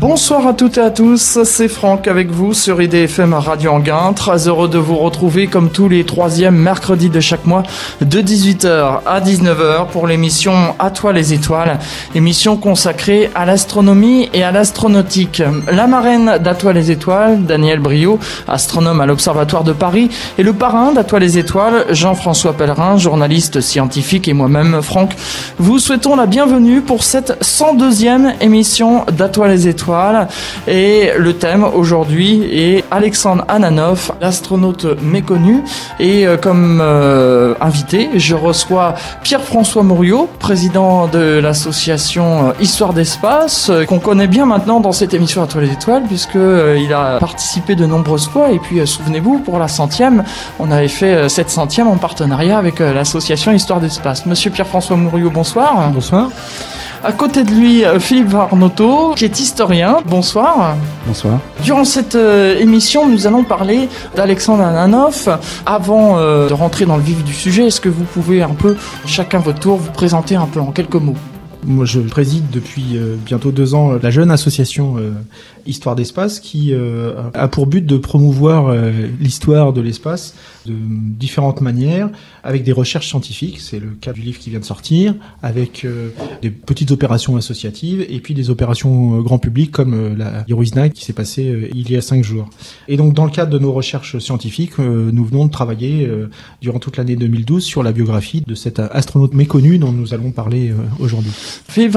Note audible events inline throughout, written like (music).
Bonsoir à toutes et à tous, c'est Franck avec vous sur IDFM Radio Anguin. Très heureux de vous retrouver comme tous les troisièmes mercredis de chaque mois de 18h à 19h pour l'émission À toi les étoiles, émission consacrée à l'astronomie et à l'astronautique. La marraine d'À toi les étoiles, Daniel Brio, astronome à l'Observatoire de Paris, et le parrain d'À toi les étoiles, Jean-François Pellerin, journaliste scientifique et moi-même Franck, vous souhaitons la bienvenue pour cette 102e émission d'À toi les étoiles et le thème aujourd'hui est Alexandre Ananov, l'astronaute méconnu. Et euh, comme euh, invité, je reçois Pierre-François Mouriot, président de l'association euh, Histoire d'Espace, qu'on connaît bien maintenant dans cette émission à toi les étoiles, puisqu'il a participé de nombreuses fois. Et puis, souvenez-vous, pour la centième, on avait fait cette centième en partenariat avec l'association Histoire d'Espace. Monsieur Pierre-François Mouriot, bonsoir. Bonsoir. À côté de lui, euh, Philippe Varnotto, qui est historien. Bonsoir. Bonsoir. Durant cette euh, émission, nous allons parler d'Alexandre Ananoff. Avant euh, de rentrer dans le vif du sujet, est-ce que vous pouvez un peu, chacun votre tour, vous présenter un peu en quelques mots? Moi, je préside depuis bientôt deux ans la jeune association Histoire d'espace qui a pour but de promouvoir l'histoire de l'espace de différentes manières, avec des recherches scientifiques, c'est le cas du livre qui vient de sortir, avec euh, des petites opérations associatives et puis des opérations euh, grand public comme euh, la Heroes Night qui s'est passée il y a cinq jours. Et donc dans le cadre de nos recherches scientifiques, nous venons de travailler durant toute l'année 2012 sur la biographie de cet astronaute méconnu dont nous allons parler aujourd'hui. Philippe.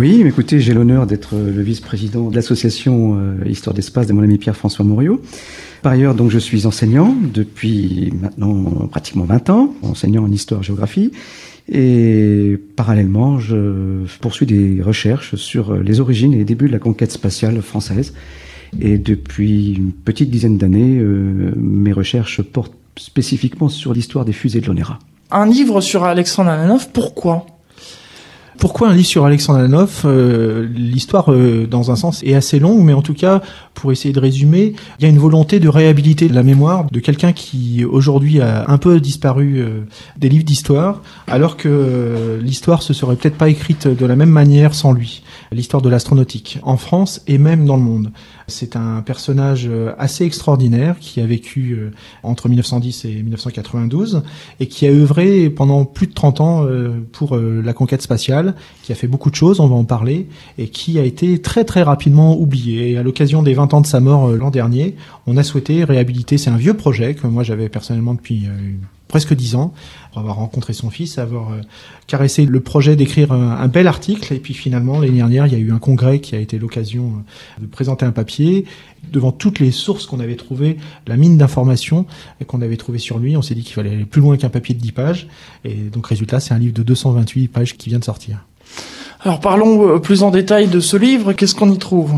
Oui, écoutez, j'ai l'honneur d'être le vice-président de l'association Histoire d'espace de mon ami Pierre-François Mouriot. Par ailleurs, donc, je suis enseignant depuis maintenant pratiquement 20 ans, enseignant en histoire-géographie. Et parallèlement, je poursuis des recherches sur les origines et les débuts de la conquête spatiale française. Et depuis une petite dizaine d'années, euh, mes recherches portent spécifiquement sur l'histoire des fusées de l'ONERA. Un livre sur Alexandre Alanov, pourquoi? Pourquoi un livre sur Alexandre Alanov euh, L'histoire, euh, dans un sens, est assez longue, mais en tout cas, pour essayer de résumer, il y a une volonté de réhabiliter la mémoire de quelqu'un qui aujourd'hui a un peu disparu euh, des livres d'histoire, alors que l'histoire se serait peut-être pas écrite de la même manière sans lui. L'histoire de l'astronautique en France et même dans le monde. C'est un personnage euh, assez extraordinaire qui a vécu euh, entre 1910 et 1992 et qui a œuvré pendant plus de 30 ans euh, pour la conquête spatiale, qui a fait beaucoup de choses, on va en parler, et qui a été très très rapidement oublié. Et à l'occasion des 20 ans de sa mort l'an dernier, on a souhaité réhabiliter, c'est un vieux projet que moi j'avais personnellement depuis presque dix ans, pour avoir rencontré son fils, avoir euh, caressé le projet d'écrire un, bel article. Et puis finalement, l'année dernière, il y a eu un congrès qui a été l'occasion euh, de présenter un papier devant toutes les sources qu'on avait trouvées, la mine d'informations qu'on avait trouvée sur lui. On s'est dit qu'il fallait aller plus loin qu'un papier de 10 pages. Et donc résultat, c'est un livre de 228 pages qui vient de sortir. Alors parlons euh, plus en détail de ce livre. Qu'est-ce qu'on y trouve?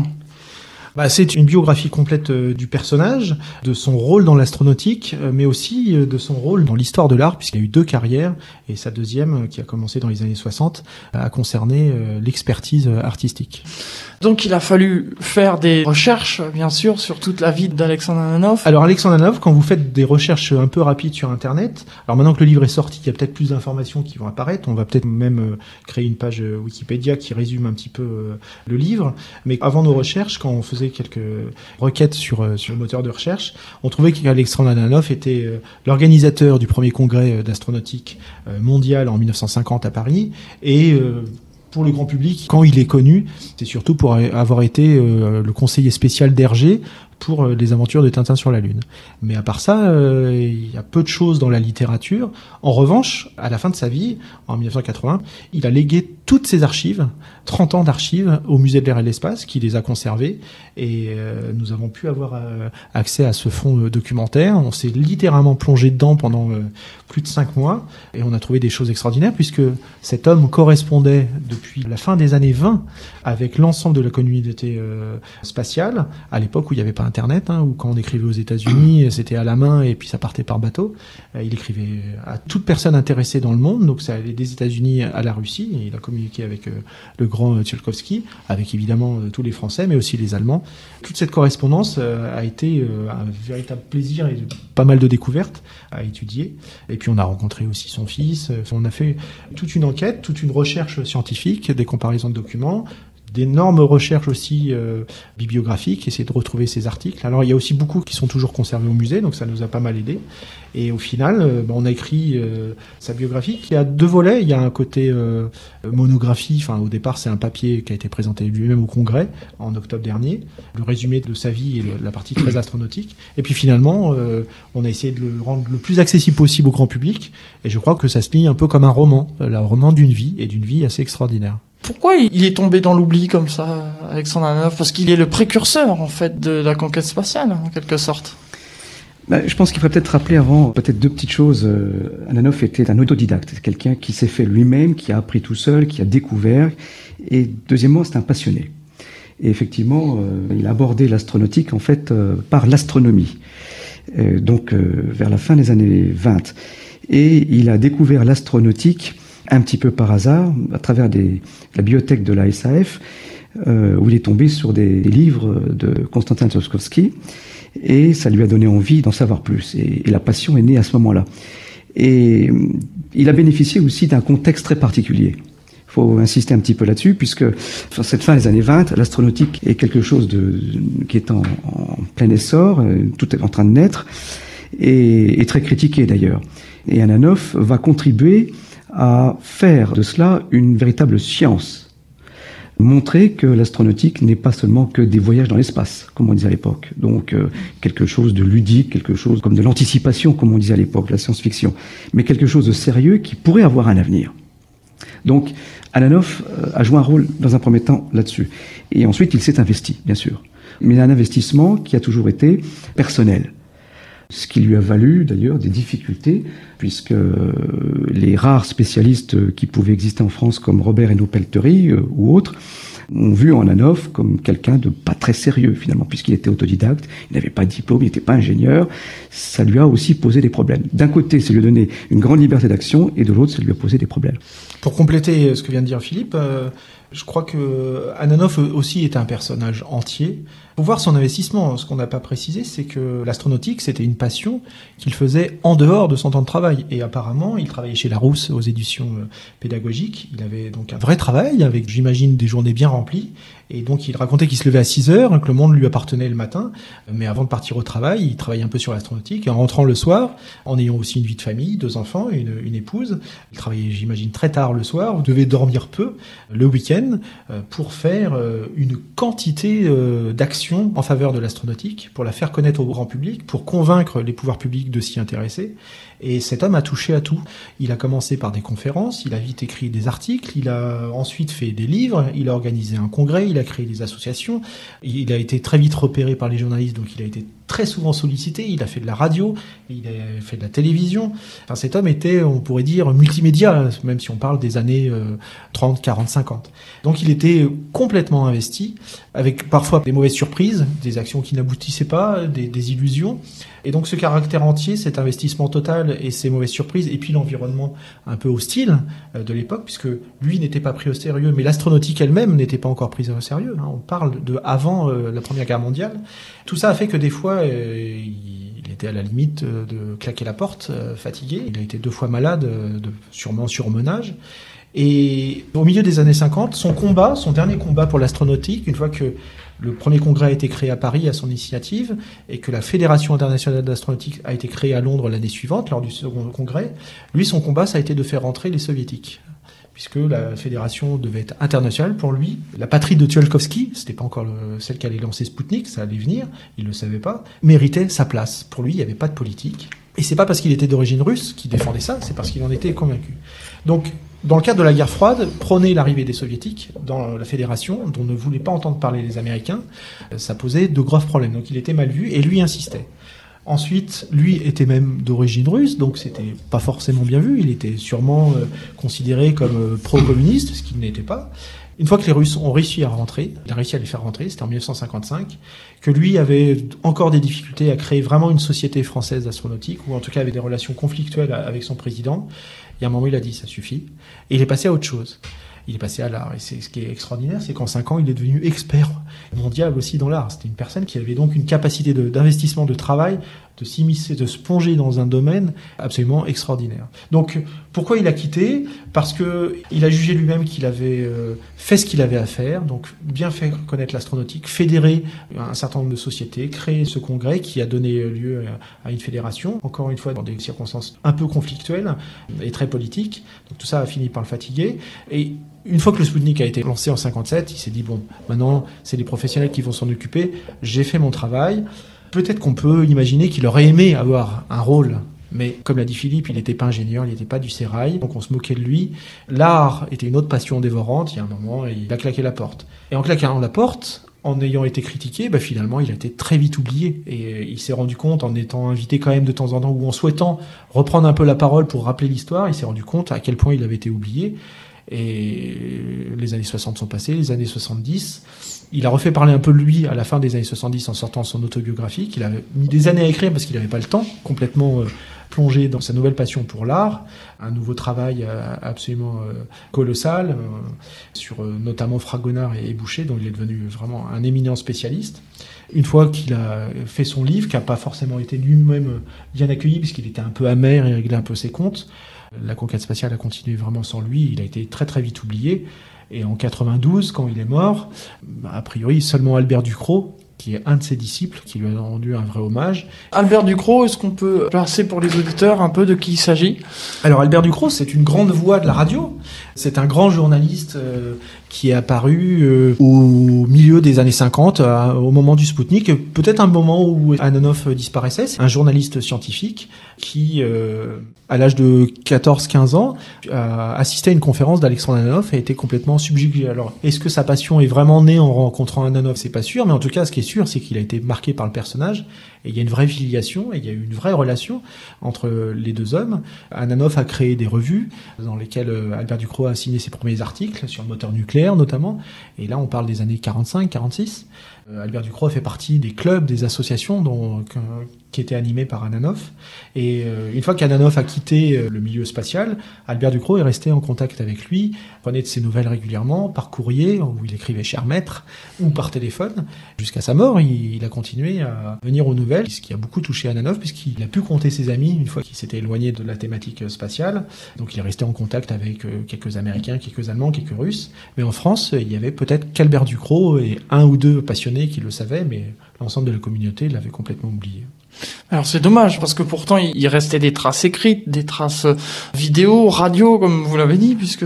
Bah, c'est une biographie complète euh, du personnage, de son rôle dans l'astronautique, euh, mais aussi euh, de son rôle dans l'histoire de l'art, puisqu'il a eu deux carrières, et sa deuxième, qui a commencé dans les années 60, a concerné l'expertise artistique. Donc il a fallu faire des recherches, bien sûr, sur toute la vie d'Alexandre Ananov. Alors Alexandre Ananov, quand vous faites des recherches un peu rapides sur Internet, alors maintenant que le livre est sorti, il y a peut-être plus d'informations qui vont apparaître. On va peut-être même créer une page Wikipédia qui résume un petit peu le livre. Mais avant nos recherches, quand on faisait quelques requêtes sur, euh, sur le moteur de recherche, on trouvait qu'Alexandre Ananoff était euh, l'organisateur du premier congrès euh, d'astronautique mondial en 1950 à Paris. Et pour le grand public, quand il est connu, c'est surtout pour avoir été le conseiller spécial d'Hergé pour les aventures de Tintin sur la Lune. Mais à part ça, il y a peu de choses dans la littérature. En revanche, à la fin de sa vie, en 1980, il a légué toutes ses archives 30 ans d'archives au musée de l'air et de l'espace qui les a conservées et euh, nous avons pu avoir euh, accès à ce fonds euh, documentaire. On s'est littéralement plongé dedans pendant plus de 5 mois et on a trouvé des choses extraordinaires puisque cet homme correspondait depuis la fin des années 20 avec l'ensemble de la communauté spatiale à l'époque où il n'y avait pas Internet, hein, où quand on écrivait aux États-Unis c'était à la main et puis ça partait par bateau. il écrivait à toute personne intéressée dans le monde, donc ça allait des États-Unis à la Russie il a communiqué avec le grand Tchelkovsky, avec évidemment euh, tous les Français, mais aussi les Allemands. Toute cette correspondance euh, a été euh, un véritable plaisir et pas mal de découvertes à étudier. Et puis on a rencontré aussi son fils. On a fait toute une enquête, toute une recherche scientifique, des comparaisons de documents, d'énormes recherches aussi euh, bibliographiques, essayer de retrouver ces articles. Alors il y a aussi beaucoup qui sont toujours conservés au musée, donc ça nous a pas mal aidé. Et au final, euh, ben, on a écrit euh, sa biographie qui a deux volets. Il y a un côté euh, monographie. Enfin, au départ, c'est un papier qui a été présenté lui-même au Congrès en octobre dernier, le résumé de sa vie et la partie très astronautique. Et puis finalement, euh, on a essayé de le rendre le plus accessible possible au grand public. Et je crois que ça se lit un peu comme un roman, le roman d'une vie et d'une vie assez extraordinaire. Pourquoi il est tombé dans l'oubli comme ça, Alexandre Ananov Parce qu'il est le précurseur, en fait, de la conquête spatiale, en quelque sorte. Bah, je pense qu'il faudrait peut-être rappeler avant peut-être deux petites choses. Euh, Ananov était un autodidacte, quelqu'un qui s'est fait lui-même, qui a appris tout seul, qui a découvert. Et deuxièmement, c'est un passionné. Et effectivement, euh, il a abordé l'astronautique en fait euh, par l'astronomie. Donc vers la fin des années 20. Et il a découvert l'astronautique un petit peu par hasard à travers des, la bibliothèque de la SAF, euh, où il est tombé sur des, des livres de Konstantin Tsiolkovsky et ça lui a donné envie d'en savoir plus. Et, et la passion est née à ce moment-là. Et euh, il a bénéficié aussi d'un contexte très particulier. Il faut insister un petit peu là-dessus, puisque sur cette fin des années 20, l'astronautique est quelque chose qui est en, en plein essor, euh, tout est en train de naître, et, et très critiqué d'ailleurs. Et Ananov va contribuer à faire de cela une véritable science montrer que l'astronautique n'est pas seulement que des voyages dans l'espace, comme on disait à l'époque. Donc euh, quelque chose de ludique, quelque chose comme de l'anticipation, comme on disait à l'époque, la science-fiction, mais quelque chose de sérieux qui pourrait avoir un avenir. Donc Ananov euh, a joué un rôle dans un premier temps là-dessus. Et ensuite, il s'est investi, bien sûr. Mais un investissement qui a toujours été personnel. Ce qui lui a valu d'ailleurs des difficultés, puisque euh, les rares spécialistes qui pouvaient exister en France, comme Robert Hainaut Peltery euh, ou autres, ont vu en Anov comme quelqu'un de pas très sérieux finalement, puisqu'il était autodidacte, il n'avait pas de diplôme, il n'était pas ingénieur. Ça lui a aussi posé des problèmes. D'un côté, ça lui a donné une grande liberté d'action, et de l'autre, ça lui a posé des problèmes. Pour compléter ce que vient de dire Philippe, euh, je crois que Ananov aussi était un personnage entier. Pour voir son investissement, ce qu'on n'a pas précisé, c'est que l'astronautique, c'était une passion qu'il faisait en dehors de son temps de travail. Et apparemment, il travaillait chez Larousse aux éditions euh, pédagogiques. Il avait donc un vrai travail avec, j'imagine, des journées bien remplies. Et donc, il racontait qu'il se levait à 6 heures, que le monde lui appartenait le matin. Mais avant de partir au travail, il travaillait un peu sur l'astronautique. En rentrant le soir, en ayant aussi une vie de famille, deux enfants, une, une épouse, il travaillait, j'imagine, très tard le soir. Vous devez dormir peu le week-end euh, pour faire euh, une quantité euh, d'actions en faveur de l'astronautique, pour la faire connaître au grand public, pour convaincre les pouvoirs publics de s'y intéresser. Et cet homme a touché à tout. Il a commencé par des conférences, il a vite écrit des articles, il a ensuite fait des livres, il a organisé un congrès, il a créé des associations, il a été très vite repéré par les journalistes, donc il a été très souvent sollicité, il a fait de la radio, il a fait de la télévision. Enfin, cet homme était, on pourrait dire, multimédia, même si on parle des années euh, 30, 40, 50. Donc il était complètement investi, avec parfois des mauvaises surprises, des actions qui n'aboutissaient pas, des, des illusions. Et donc ce caractère entier, cet investissement total et ces mauvaises surprises, et puis l'environnement un peu hostile euh, de l'époque, puisque lui n'était pas pris au sérieux, mais l'astronautique elle-même n'était pas encore prise au sérieux. hein. On parle de avant euh, la Première Guerre mondiale. Tout ça a fait que des fois, euh, il était à la limite de claquer la porte, fatigué. Il a été deux fois malade, de, sûrement surmenage. Et au milieu des années 50, son combat, son dernier combat pour l'astronautique, une fois que le premier congrès a été créé à Paris à son initiative et que la Fédération internationale d'astronautique a été créée à Londres l'année suivante, lors du second congrès, lui, son combat, ça a été de faire rentrer les soviétiques. Puisque la fédération devait être internationale pour lui. La patrie de Tsiolkovsky, c'était pas encore le- celle qui allait lancer Spoutnik, ça allait venir, il le savait pas, méritait sa place. Pour lui, il n'y avait pas de politique. Et c'est pas parce qu'il était d'origine russe qu'il défendait ça, c'est parce qu'il en était convaincu. Donc, dans le cadre de la guerre froide, prôner l'arrivée des soviétiques dans la fédération, dont ne voulaient pas entendre parler les Américains, euh, ça posait de graves problèmes. Donc il était mal vu et lui insistait. Ensuite, lui était même d'origine russe, donc c'était pas forcément bien vu. Il était sûrement euh, considéré comme euh, pro-communiste, ce qu'il n'était pas. Une fois que les Russes ont réussi à rentrer, il a réussi à les faire rentrer, c'était en 1955, que lui avait encore des difficultés à créer vraiment une société française d'astronautique, ou en tout cas avait des relations conflictuelles avec son président. Un moment, il a dit ça suffit, et il est passé à autre chose. il est passé à l'art. Et c'est ce qui est extraordinaire, c'est qu'en cinq ans, il est devenu expert mondial aussi dans l'art. C'était une personne qui avait donc une capacité d'investissement, de, travail, de s'immiscer, de se dans un domaine absolument extraordinaire. Donc, pourquoi il a quitté? Parce que il a jugé lui-même qu'il avait euh, fait ce qu'il avait à faire, donc bien faire connaître l'astronautique, fédérer un certain nombre de sociétés, créer ce congrès qui a donné lieu à une fédération, encore une fois dans des circonstances un peu conflictuelles et très politiques. Donc tout ça a fini par le fatiguer. Et une fois que le Sputnik a été lancé en 57, il s'est dit bon, maintenant c'est les professionnels qui vont s'en occuper. J'ai fait mon travail. Peut-être qu'on peut imaginer qu'il aurait aimé avoir un rôle mais comme l'a dit Philippe, il n'était pas ingénieur, il n'était pas du sérail, donc on se moquait de lui. L'art était une autre passion dévorante, il y a un moment, il a claqué la porte. Et en claquant la porte, en ayant été critiqué, bah finalement, il a été très vite oublié. Et il s'est rendu compte, en étant invité quand même de temps en temps, ou en souhaitant reprendre un peu la parole pour rappeler l'histoire, il s'est rendu compte à quel point il avait été oublié. Et les années 60 sont passées, les années 70. Il a refait parler un peu de lui à la fin des années 70 en sortant son autobiographie, qu'il avait mis des années à écrire parce qu'il n'avait pas le temps, complètement euh, plongé dans sa nouvelle passion pour l'art, un nouveau travail euh, absolument euh, colossal sur notamment Fragonard et Boucher, dont il est devenu vraiment un éminent spécialiste. Une fois qu'il a fait son livre, qui n'a pas forcément été lui-même bien accueilli, puisqu'il était un peu amer et réglait un peu ses comptes, la conquête spatiale a continué vraiment sans lui. Il a été très très vite oublié. Et en 92, quand il est mort, a priori seulement Albert Ducrot, qui est un de ses disciples, qui lui a rendu un vrai hommage. Albert Ducrot, est-ce qu'on peut placer pour les auditeurs un peu de qui il s'agit? Alors Albert Ducrot, c'est une grande voix de la radio. C'est un grand journaliste euh, qui est apparu euh, au milieu des années 50, au moment du Spoutnik, peut-être un moment où Anonov disparaissait. C'est un journaliste scientifique qui, euh, à l'âge de 14-15 ans, a assisté à une conférence d'Alexandre Anonov et a été complètement subjugué. Alors, est-ce que sa passion est vraiment née en rencontrant Anonov? C'est pas sûr, mais en tout cas, ce qui est sûr, c'est qu'il a été marqué par le personnage et il y a une vraie filiation et il y a une vraie relation entre les deux hommes. Ananov a créé des revues dans lesquelles euh, Albert Ducrot a signé ses premiers articles sur le moteur nucléaire notamment. Et là, on parle des années 45, 46. Euh, Albert Ducrot fait partie des clubs, des associations dont, qui étaient animées par Ananov. Et euh, une fois qu'Ananov a quitté le milieu spatial, Albert Ducrot est resté en contact avec lui, prenait de ses nouvelles régulièrement, par courrier, où il écrivait cher maître, ou par téléphone. Jusqu'à sa mort, il, a continué à venir aux nouvelles, ce qui a beaucoup touché Ananov, puisqu'il a pu compter ses amis une fois qu'il s'était éloigné de la thématique spatiale. Donc il est resté en contact avec quelques Américains, quelques Allemands, quelques Russes. Mais en France, il y avait peut-être qu'Albert Ducrot et un ou deux passionnés qui le savait, mais l'ensemble de la communauté l'avait complètement oublié. Alors c'est dommage parce que pourtant il restait des traces écrites, des traces vidéo, radio comme vous l'avez dit puisque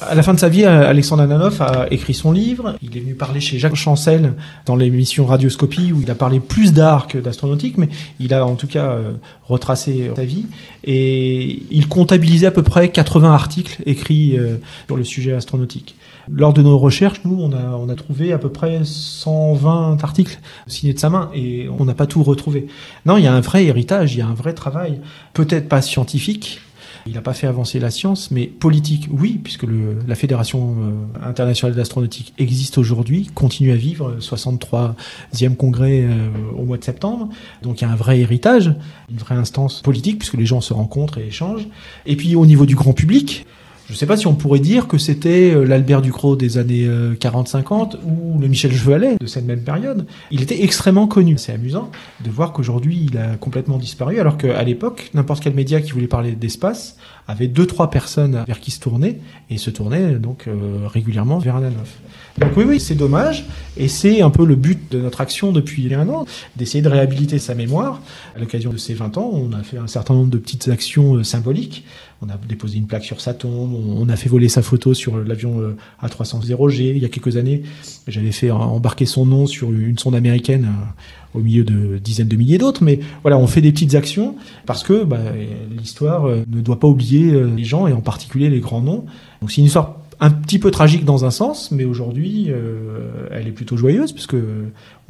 à la fin de sa vie Alexandre Ananoff a écrit son livre, il est venu parler chez Jacques Chancel dans l'émission Radioscopie où il a parlé plus d'art que d'astronautique mais il a en tout cas euh, retracé sa vie et il comptabilisait à peu près 80 articles écrits euh, sur le sujet astronautique. Lors de nos recherches, nous, on a, on a trouvé à peu près 120 articles signés de sa main et on n'a pas tout retrouvé. Non, il y a un vrai héritage, il y a un vrai travail, peut-être pas scientifique, il n'a pas fait avancer la science, mais politique, oui, puisque le, la Fédération euh, internationale d'astronautique existe aujourd'hui, continue à vivre, 63e congrès euh, au mois de septembre. Donc il y a un vrai héritage, une vraie instance politique, puisque les gens se rencontrent et échangent. Et puis au niveau du grand public, je ne sais pas si on pourrait dire que c'était euh, l'Albert Ducrot des années 40-50 euh, ou le Michel Chevalet de cette même période. Il était extrêmement connu. C'est amusant de voir qu'aujourd'hui il a complètement disparu, alors qu'à l'époque, n'importe quel média qui voulait parler d'espace avait deux trois personnes vers qui se tournait et se tournait donc euh, régulièrement vers Ananoff. Donc oui, oui, c'est dommage, et c'est un peu le but de notre action depuis un an, d'essayer de réhabiliter sa mémoire. À l'occasion de ses 20 ans, on a fait un certain nombre de petites actions symboliques. On a déposé une plaque sur sa tombe, on a fait voler sa photo sur l'avion euh, A300G. Il y a quelques années, j'avais fait embarquer son nom sur une sonde américaine euh, au milieu de dizaines de milliers d'autres. Mais voilà, on fait des petites actions parce que bah, l'histoire euh, ne doit pas oublier les gens et en particulier les grands noms. Donc c'est une histoire un petit peu tragique dans un sens, mais aujourd'hui, elle est plutôt joyeuse puisque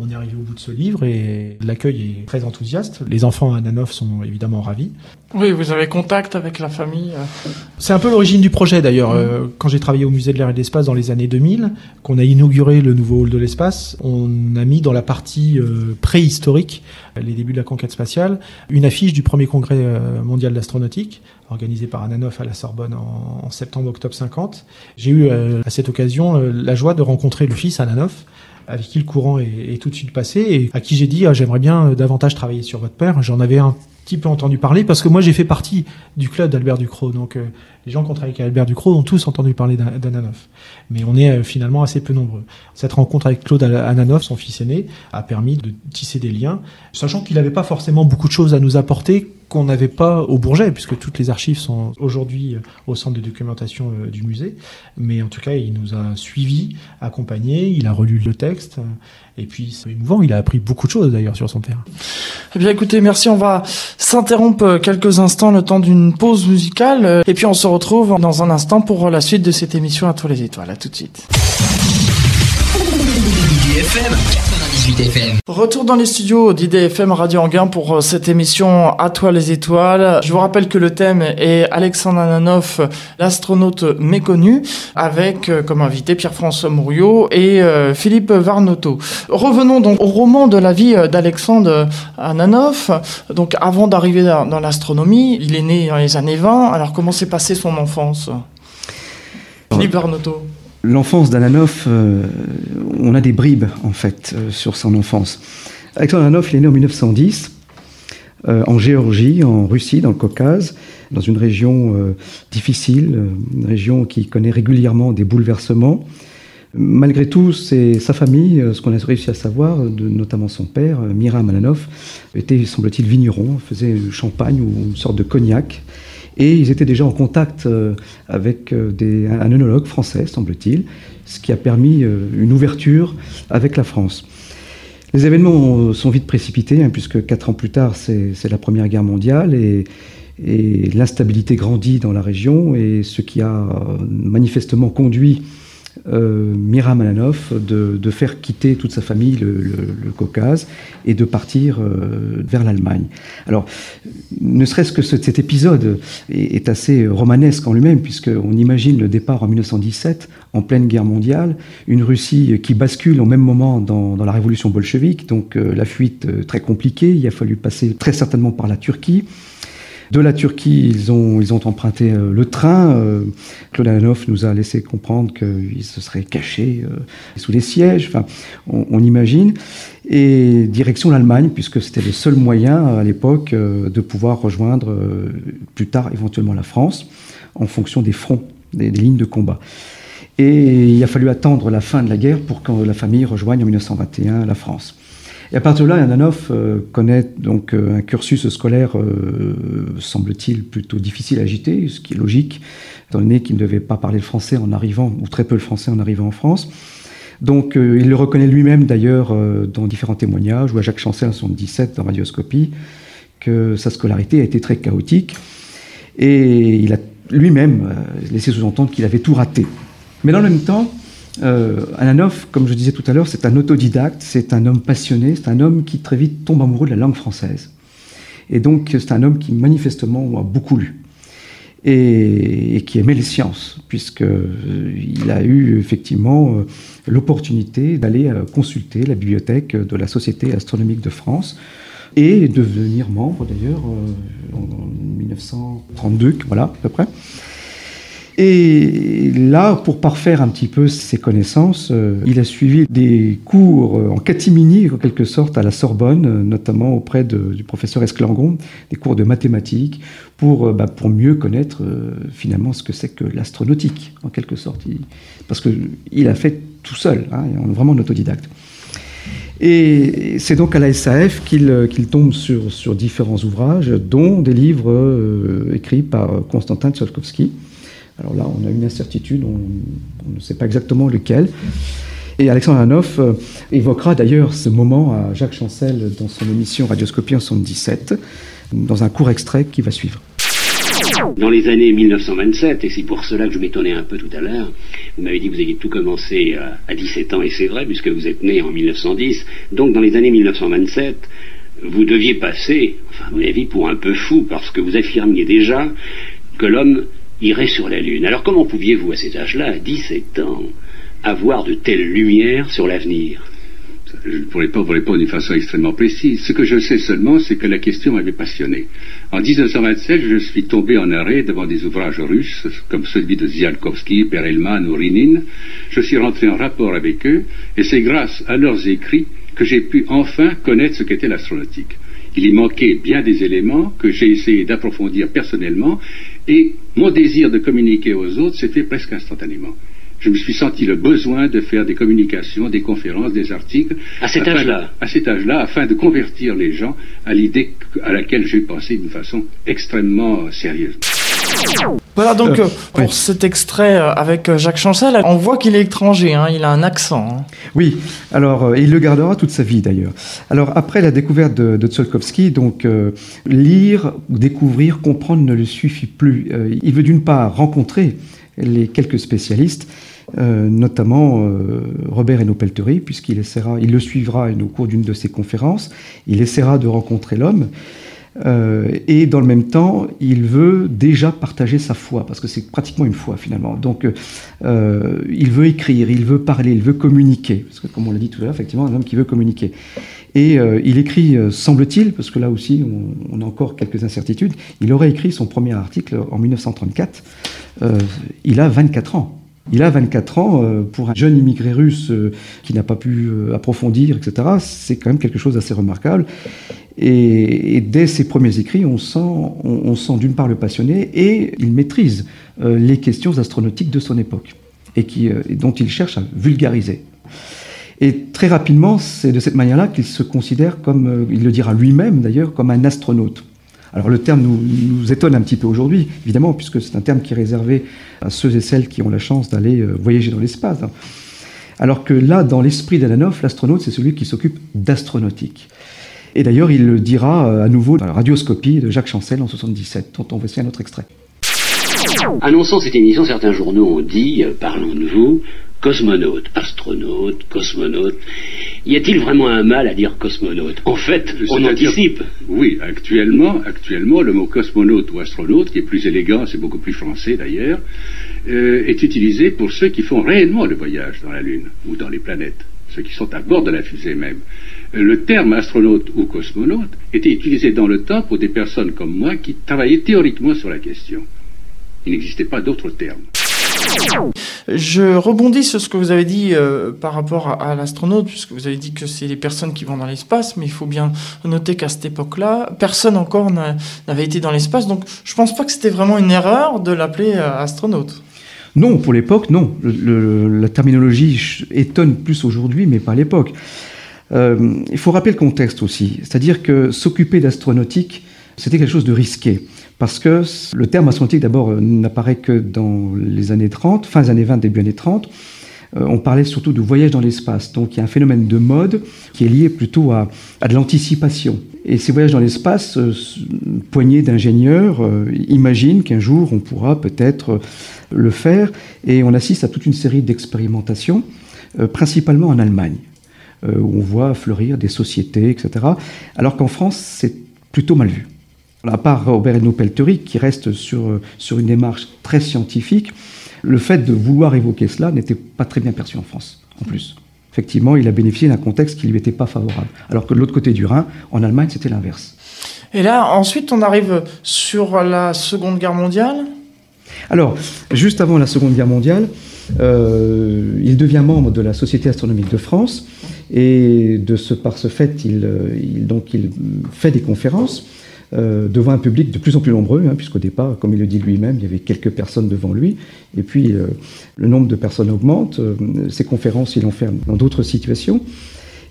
on est arrivé au bout de ce livre et l'accueil est très enthousiaste. Les enfants à Nanov sont évidemment ravis. Oui, vous avez contact avec la famille. Euh. C'est un peu l'origine du projet d'ailleurs. Euh, quand j'ai travaillé au musée de l'air et de l'espace dans les années 2000, qu'on a inauguré le nouveau hall de l'espace, on a mis dans la partie euh, préhistorique, les débuts de la conquête spatiale, une affiche du premier congrès mondial d'astronautique organisé par Ananoff à la Sorbonne en, septembre-octobre 50. J'ai eu à cette occasion la joie de rencontrer le fils Ananoff, avec qui le courant est, tout de suite passé et à qui j'ai dit ah, j'aimerais bien davantage travailler sur votre père. J'en avais un petit peu entendu parler parce que moi j'ai fait partie du club d'Albert Ducrot. Donc euh, les gens qui ont travaillé avec Albert Ducrot ont tous entendu parler d'Ananoff. Mais on est euh, finalement assez peu nombreux. Cette rencontre avec Claude Ananoff, son fils aîné, a permis de tisser des liens, sachant qu'il n'avait pas forcément beaucoup de choses à nous apporter qu'on n'avait pas au Bourget, puisque toutes les archives sont aujourd'hui euh, au centre de documentation du musée. Mais en tout cas, il nous a suivis, accompagnés, il a relu le texte, et puis c'est émouvant, il a appris beaucoup de choses d'ailleurs sur son père. Eh bien écoutez, merci, on va s'interrompre quelques instants le temps d'une pause musicale, et puis on se retrouve dans un instant pour la suite de cette émission à tous les étoiles. À tout de suite. Retour dans les studios d'IDFM Radio Anguin pour euh, cette émission À toi les étoiles. Je vous rappelle que le thème est Alexandre Ananoff, l'astronaute méconnu, avec euh, comme invité Pierre-François Mouriot et euh, Philippe Varnoto. Revenons donc au roman de la vie d'Alexandre Ananoff. Donc avant d'arriver dans l'astronomie, il est né dans les années 20. Alors comment s'est passée son enfance? Philippe Varnoto l'enfance d'Ananoff, euh, on a des bribes en fait euh, sur son enfance. Alexandre Ananoff, il est né en 1910 euh, en Géorgie, en Russie, dans le Caucase, dans une région difficile, une région qui connaît régulièrement des bouleversements. Malgré tout, c'est sa famille, ce qu'on a réussi à savoir, notamment son père, Miram Ananoff, était, semble-t-il, vigneron, faisait champagne ou une sorte de cognac. Et ils étaient déjà en contact euh, avec euh, un œnologue français, semble-t-il, ce qui a permis euh, une ouverture avec la France. Les événements sont vite précipités, hein, puisque quatre ans plus tard, c'est la Première Guerre mondiale et, et l'instabilité grandit dans la région, et ce qui a manifestement conduit euh, Mira Malanov de, faire quitter toute sa famille le, Caucase et de partir euh, vers l'Allemagne. Alors, ne serait-ce que cet épisode est, assez romanesque en lui-même, puisqu'on imagine le départ en 1917, en pleine guerre mondiale, une Russie qui bascule au même moment dans, la révolution bolchevique, donc euh, la fuite très compliquée, il a fallu passer très certainement par la Turquie. De la Turquie, ils ont, emprunté euh, le train. Euh, Claude Alanov nous a laissé comprendre qu'ils se seraient cachés euh, sous les sièges, enfin, on, imagine. Et direction l'Allemagne, puisque c'était le seul moyen à l'époque de pouvoir rejoindre plus tard éventuellement la France, en fonction des fronts, des lignes de combat. Et il a fallu attendre la fin de la guerre pour que la famille rejoigne en 1921 la France. Et à partir de là, euh, connaît donc euh, un cursus scolaire, euh, semble-t-il, plutôt difficile à agiter, ce qui est logique, étant donné qu'il ne devait pas parler le français en arrivant, ou très peu le français en arrivant en France. Donc il le reconnaît lui-même d'ailleurs dans différents témoignages, ou à Jacques Chancel en 1977 dans Radioscopie, que sa scolarité a été très chaotique. Et il a lui-même laissé sous-entendre qu'il avait tout raté. Mais dans le même temps, euh, comme je disais tout à l'heure, c'est un autodidacte, c'est un homme passionné, c'est un homme qui très vite tombe amoureux de la langue française. Et donc c'est un homme qui manifestement a beaucoup lu et, qui aimait les sciences, puisqu'il euh, a eu effectivement euh, l'opportunité d'aller consulter la bibliothèque de la Société astronomique de France et de devenir membre d'ailleurs en 1932, voilà à peu près. Et là, pour parfaire un petit peu ses connaissances, euh, il a suivi des cours euh, en catimini, en quelque sorte, à la Sorbonne, euh, notamment auprès du professeur Esclangon, des cours de mathématiques, pour, bah, pour mieux connaître finalement ce que c'est que l'astronautique, en quelque sorte. parce qu'il a fait tout seul, hein, vraiment un autodidacte. Et c'est donc à la SAF qu'il tombe sur, sur différents ouvrages, dont des livres écrits par Constantin Tsiolkovsky, alors là, on a une incertitude, on, ne sait pas exactement lequel. Et Alexandre Hanoff euh, évoquera d'ailleurs ce moment à Jacques Chancel dans son émission Radioscopie en 77, dans un court extrait qui va suivre. Dans les années 1927, et c'est pour cela que je m'étonnais un peu tout à l'heure, vous m'avez dit que vous aviez tout commencé à 17 ans, et c'est vrai, puisque vous êtes né en 1910. Donc dans les années 1927, vous deviez passer, enfin, à mon avis, pour un peu fou, parce que vous affirmiez déjà que l'homme irait sur la Lune. Alors comment pouviez-vous, à cet âge-là, à 17 ans, avoir de telles lumières sur l'avenir? Je ne pourrais pas vous répondre d'une façon extrêmement précise. Ce que je sais seulement, c'est que la question m'avait passionné. En 1927, je suis tombé en arrêt devant des ouvrages russes, comme celui de Zialkovsky, Perelman ou Rinin. Je suis rentré en rapport avec eux, et c'est grâce à leurs écrits que j'ai pu enfin connaître ce qu'était l'astronautique. Il y manquait bien des éléments que j'ai essayé d'approfondir personnellement, et mon désir de communiquer aux autres s'est fait presque instantanément je me suis senti le besoin de faire des communications, des conférences, des articles. À cet âge-là À cet âge-là, afin de convertir les gens à l'idée à laquelle j'ai pensé d'une façon extrêmement sérieuse. Voilà donc euh, euh, pour cet extrait euh, avec Jacques Chancel, on voit qu'il est étranger, hein, il a un accent. Hein. Oui, alors il le gardera toute sa vie d'ailleurs. Alors après la découverte de, de donc lire, découvrir, comprendre ne lui suffit plus. il veut d'une part rencontrer les quelques spécialistes, euh, notamment euh, Robert Hainaut-Pelterie, puisqu'il essaiera, il le suivra au cours d'une de ses conférences, il essaiera de rencontrer l'homme. Euh, et dans le même temps, il veut déjà partager sa foi, parce que c'est pratiquement une foi finalement. Donc, il veut écrire, il veut parler, il veut communiquer, parce que comme on l'a dit tout à l'heure, effectivement, un homme qui veut communiquer. Et il écrit, semble-t-il, parce que là aussi on, a encore quelques incertitudes, il aurait écrit son premier article en 1934 euh, il a 24 ans. Il a 24 ans, euh, pour un jeune immigré russe euh, qui n'a pas pu approfondir, etc., c'est quand même quelque chose d'assez remarquable. Et, dès ses premiers écrits, on sent, on, sent d'une part le passionné et il maîtrise les questions astronautiques de son époque et, qui, dont il cherche à vulgariser. Et très rapidement, c'est de cette manière-là qu'il se considère comme, il le dira lui-même d'ailleurs, comme un astronaute. Alors le terme nous, étonne un petit peu aujourd'hui, évidemment, puisque c'est un terme qui est réservé à ceux et celles qui ont la chance d'aller euh, voyager dans l'espace. Hein. Alors que là, dans l'esprit d'Alanov, l'astronaute, c'est celui qui s'occupe d'astronautique. Et d'ailleurs, il le dira euh, à nouveau dans la radioscopie de Jacques Chancel en 77, dont on voici un autre extrait. Annonçant cette émission, certains journaux ont dit, euh, parlons de vous, cosmonaute, astronaute, cosmonaute. Y a-t-il vraiment un mal à dire cosmonaute? En fait, on anticipe. Oui, actuellement, actuellement, le mot cosmonaute ou astronaute, qui est plus élégant, c'est beaucoup plus français d'ailleurs, euh, est utilisé pour ceux qui font réellement le voyage dans la Lune ou dans les planètes, ceux qui sont à bord de la fusée même. Euh, le terme astronaute ou cosmonaute était utilisé dans le temps pour des personnes comme moi qui travaillaient théoriquement sur la question. Il n'existait pas d'autres termes. Je rebondis sur ce que vous avez dit euh, par rapport à, l'astronaute, puisque vous avez dit que c'est les personnes qui vont dans l'espace, mais il faut bien noter qu'à cette époque-là, personne encore n'avait été dans l'espace, donc je pense pas que c'était vraiment une erreur de l'appeler euh, astronaute. Non, pour l'époque, non. la terminologie étonne plus aujourd'hui, mais pas à l'époque. Euh, il faut rappeler le contexte aussi, c'est-à-dire que s'occuper d'astronautique, c'était quelque chose de risqué. Parce que le terme astronautique, d'abord, euh, n'apparaît que dans les années 30, fin des années 20, début années 30. Euh, on parlait surtout de voyage dans l'espace. Donc il y a un phénomène de mode qui est lié plutôt à, de l'anticipation. Et ces voyages dans l'espace, euh, poignée d'ingénieurs imaginent qu'un jour on pourra peut-être le faire. Et on assiste à toute une série d'expérimentations, principalement en Allemagne, où on voit fleurir des sociétés, etc. Alors qu'en France, c'est plutôt mal vu à part Robert Edno Pelterie, qui reste sur, sur une démarche très scientifique, le fait de vouloir évoquer cela n'était pas très bien perçu en France, en plus. Effectivement, il a bénéficié d'un contexte qui ne lui était pas favorable. Alors que de l'autre côté du Rhin, en Allemagne, c'était l'inverse. Et là, ensuite, on arrive sur la Seconde Guerre mondiale Alors, juste avant la Seconde Guerre mondiale, euh, il devient membre de la Société astronomique de France et de ce, par ce fait, il, il, donc, il fait des conférences euh, devant un public de plus en plus nombreux, hein, puisqu'au départ, comme il le dit lui-même, il y avait quelques personnes devant lui, et puis euh, le nombre de personnes augmente, euh, ses conférences, il en fait dans d'autres situations,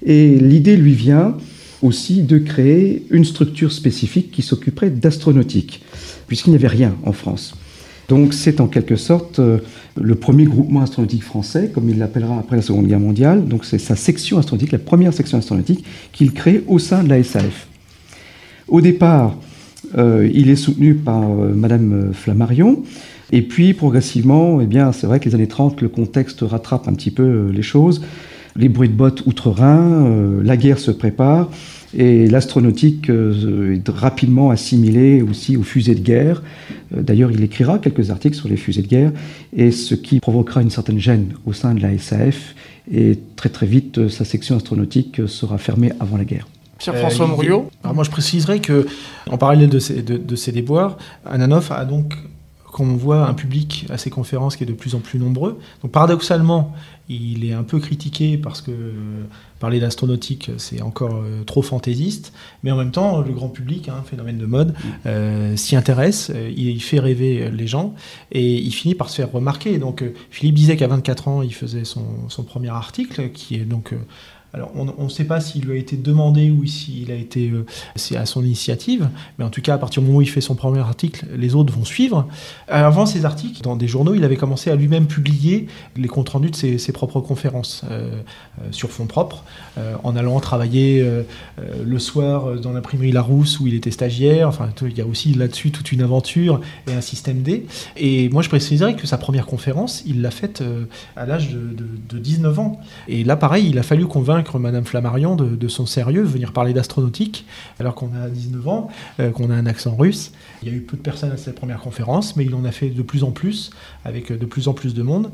et l'idée lui vient aussi de créer une structure spécifique qui s'occuperait d'astronautique, puisqu'il n'y avait rien en France. Donc c'est en quelque sorte le premier groupement astronautique français, comme il l'appellera après la Seconde Guerre mondiale. Donc c'est sa section astronautique, la première section astronautique qu'il crée au sein de la SAF. Au départ, euh, il est soutenu par euh, Madame Flammarion. Et puis, progressivement, eh bien, c'est vrai que les années 30, le contexte rattrape un petit peu euh, les choses. Les bruits de bottes outre-Rhin, la guerre se prépare. Et l'astronautique est rapidement assimilée aussi aux fusées de guerre. D'ailleurs, il écrira quelques articles sur les fusées de guerre, et ce qui provoquera une certaine gêne au sein de la SAF. Et très très vite, sa section astronautique sera fermée avant la guerre. Pierre-François euh, Alors moi, je préciserai que, en parallèle de ces, de, ces déboires, Ananoff a donc comme on voit un public à ses conférences qui est de plus en plus nombreux. Donc paradoxalement, il est un peu critiqué parce que euh, parler d'astronautique, c'est encore euh, trop fantaisiste, mais en même temps, le grand public, un hein, phénomène de mode, s'y intéresse, il, fait rêver les gens et il finit par se faire remarquer. Donc Philippe disait qu'à 24 ans, il faisait son, son, premier article, qui est donc alors, on ne sait pas s'il lui a été demandé ou s'il a été euh, c'est à son initiative, mais en tout cas, à partir du moment où il fait son premier article, les autres vont suivre. Avant ces articles, dans des journaux, il avait commencé à lui-même publier les comptes rendus de ses, propres conférences euh, euh, sur fonds propres, en allant travailler le soir dans l'imprimerie Larousse où il était stagiaire. Enfin, il y a aussi là-dessus toute une aventure et un système D. Et moi, je préciserais que sa première conférence, il l'a faite à l'âge de, de 19 ans. Et là, pareil, il a fallu convaincre Madame Flammarion de, son sérieux, venir parler d'astronautique, alors qu'on a 19 ans, euh, qu'on a un accent russe. Il y a eu peu de personnes à cette première conférence, mais il en a fait de plus en plus, avec de plus en plus de monde.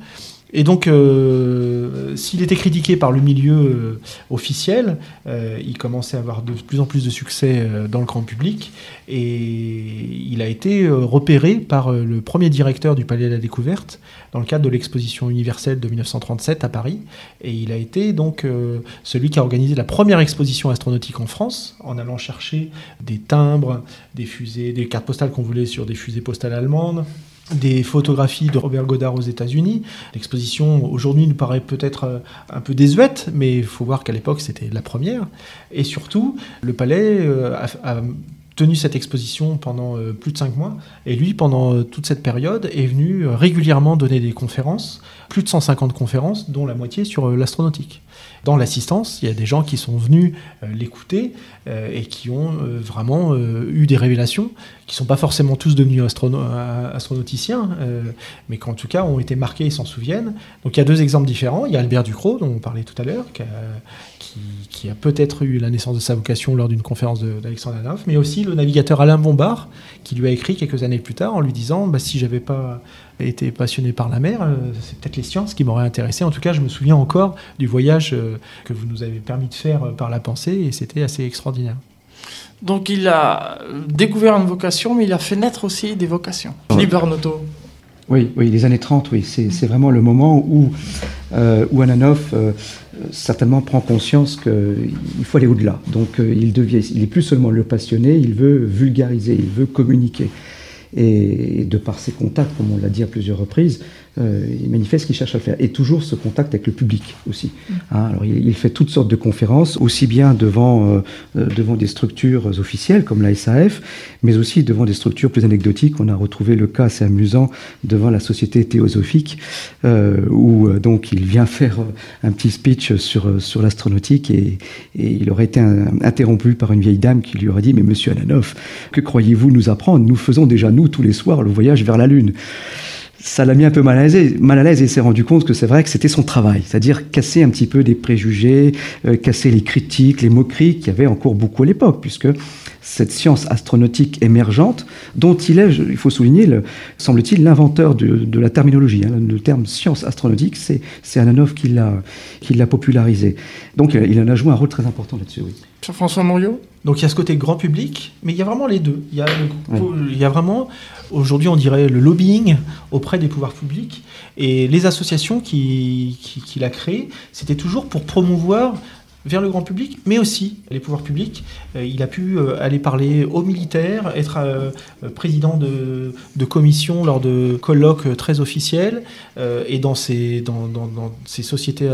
Et donc, euh, s'il était critiqué par le milieu euh, officiel, euh, il commençait à avoir de plus en plus de succès dans le grand public. Et il a été repéré par le premier directeur du Palais de la Découverte dans le cadre de l'exposition universelle de 1937 à Paris. Et il a été donc celui qui a organisé la première exposition astronautique en France en allant chercher des timbres, des fusées, des cartes postales qu'on voulait sur des fusées postales allemandes des photographies de Robert Goddard aux États-Unis. L'exposition aujourd'hui nous paraît peut-être euh, un peu désuète, mais il faut voir qu'à l'époque c'était la première. Et surtout, le palais euh, a, tenu cette exposition pendant euh, plus de cinq mois. Et lui, pendant toute cette période, est venu régulièrement donner des conférences, plus de 150 conférences, dont la moitié sur l'astronautique dans l'assistance, il y a des gens qui sont venus euh, l'écouter euh, et qui ont euh, vraiment eu des révélations, qui ne sont pas forcément tous devenus astronauticiens, mais qui en tout cas ont été marqués et s'en souviennent. Donc il y a deux exemples différents. Il y a Albert Ducrot, dont on parlait tout à l'heure, qui, a peut-être eu la naissance de sa vocation lors d'une conférence d'Alexandre Adolphe, mais aussi le navigateur Alain Bombard, qui lui a écrit quelques années plus tard en lui disant bah, si j'avais pas été passionné par la mer, euh, c'est peut-être les sciences qui m'auraient intéressé. En tout cas, je me souviens encore du voyage euh, que vous nous avez permis de faire euh, par la pensée et c'était assez extraordinaire. Donc il a découvert une vocation, mais il a fait naître aussi des vocations. Philippe Oui, oui, les années 30, oui, c'est vraiment le moment où, où Ananoff certainement prend conscience qu'il faut aller au-delà. Donc il devient, il est plus seulement le passionné, il veut vulgariser, il veut communiquer. Et de par ses contacts, comme on l'a dit à plusieurs reprises, euh, il manifeste qu'il cherche à le faire. Et toujours ce contact avec le public aussi. Hein, alors il, fait toutes sortes de conférences, aussi bien devant, euh, euh, devant des structures officielles comme la SAF, mais aussi devant des structures plus anecdotiques. On a retrouvé le cas assez amusant devant la Société théosophique, où donc il vient faire un petit speech sur, sur l'astronautique et, et, il aurait été interrompu par une vieille dame qui lui aurait dit Mais monsieur Ananoff, que croyez-vous nous apprendre? Nous faisons déjà, nous, tous les soirs, le voyage vers la Lune ça l'a mis un peu mal à l'aise, mal à l'aise et s'est rendu compte que c'est vrai que c'était son travail, c'est-à-dire casser un petit peu des préjugés, euh, casser les critiques, les moqueries qu'il y avait encore beaucoup à l'époque, puisque cette science astronautique émergente, dont il est, il faut souligner, semble-t-il, l'inventeur de, la terminologie. Hein, le terme science astronautique, c'est Ananov qui l'a popularisé. Donc il en a joué un rôle très important là-dessus, oui. François Morio Donc il y a ce côté grand public, mais il y a vraiment les deux. Il y a, il y a vraiment, aujourd'hui on dirait le lobbying auprès des pouvoirs publics, et les associations qu'il qui, qui a créées, c'était toujours pour promouvoir vers le grand public, mais aussi les pouvoirs publics. Euh, il a pu euh, aller parler aux militaires, être euh, président de, de commission lors de colloques très officiels et dans ces, dans, ces sociétés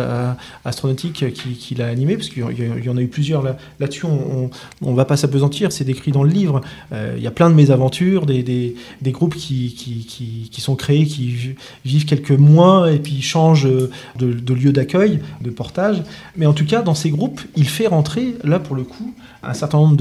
astronautiques qu'il a animées, parce qu'il y en a eu plusieurs là-dessus, on ne va pas s'apesantir, c'est décrit dans le livre. il y a plein de mésaventures, des, des, des groupes qui, qui, qui, sont créés, qui vivent quelques mois et puis changent de, de lieu d'accueil, de portage. Mais en tout cas, dans ces groupes, il fait rentrer, là pour le coup, un certain nombre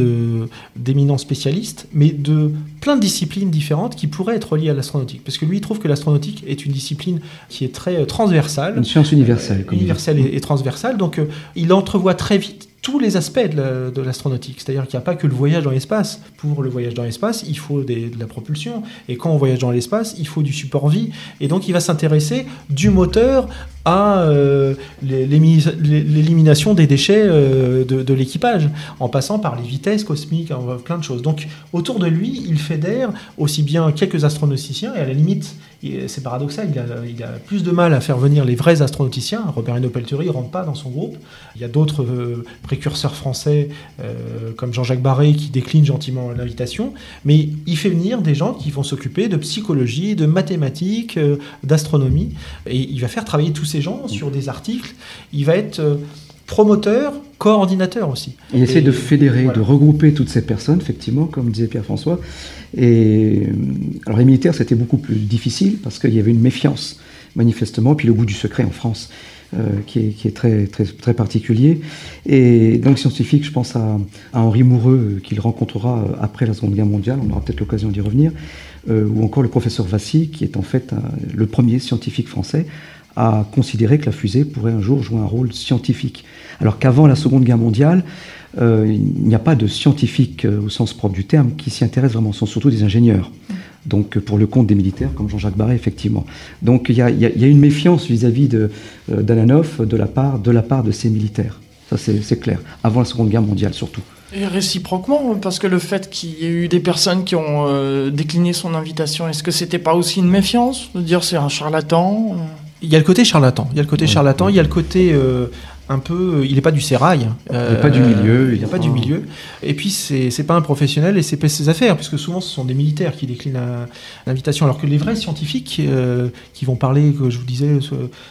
d'éminents spécialistes, mais de plein de disciplines différentes qui pourraient être liées à l'astronautique. Parce que lui, il trouve que l'astronautique est une discipline qui est très euh, transversale. Une science universelle. universelle et, transversale. Donc, euh, il entrevoit très vite tous les aspects de l'astronautique. C'est-à-dire qu'il n'y a pas que le voyage dans l'espace. Pour le voyage dans l'espace, il faut de la propulsion. Et quand on voyage dans l'espace, il faut du support vie. Et donc il va s'intéresser du moteur à euh, l'élimination des déchets euh, de, l'équipage, en passant par les vitesses cosmiques, plein de choses. Donc autour de lui, il fédère aussi bien quelques astronauticiens, et à la limite, c'est paradoxal, il a, plus de mal à faire venir les vrais astronauticiens. Robert Reno Pelterie ne rentre pas dans son groupe. Il y a d'autres euh, précurseurs français, comme Jean-Jacques Barré, qui déclinent gentiment l'invitation, mais il fait venir des gens qui vont s'occuper de psychologie, de mathématiques, d'astronomie, et il va faire travailler tous ces gens sur des articles. Il va être euh, promoteur, coordinateur aussi. Il essaie de fédérer, de regrouper toutes ces personnes, effectivement, comme disait Pierre-François. Et euh, alors les militaires, c'était beaucoup plus difficile parce qu'il y avait une méfiance, manifestement, puis le goût du secret en France. Euh, qui, est, très, très, très particulier. Et donc scientifique, je pense à, Henri Moureux, qu'il rencontrera après la Seconde Guerre mondiale, on aura peut-être l'occasion d'y revenir, ou encore le professeur Vassy, qui est en fait le premier scientifique français à considérer que la fusée pourrait un jour jouer un rôle scientifique. Alors qu'avant la Seconde Guerre mondiale, euh, il n'y a pas de scientifiques euh, au sens propre du terme qui s'y intéressent vraiment, ce sont surtout des ingénieurs. Donc pour le compte des militaires, comme Jean-Jacques Barré, effectivement. Donc il y, a, une méfiance vis-à-vis de euh, d'Alanov de la part de la part de ces militaires. Ça c'est clair. Avant la Seconde Guerre mondiale surtout. Et réciproquement, parce que le fait qu'il y ait eu des personnes qui ont décliné son invitation, est-ce que c'était pas aussi une méfiance de dire c'est un charlatan il y a le côté charlatan. Il y a le côté charlatan. Il y a le côté euh, un peu. Il n'est pas du sérail. il n'est pas du milieu. Il n'est pas du milieu. Et puis, c'est n'est pas un professionnel et c'est pas ses affaires, puisque souvent, ce sont des militaires qui déclinent l'invitation. Alors que les vrais scientifiques euh, qui vont parler, que je vous disais,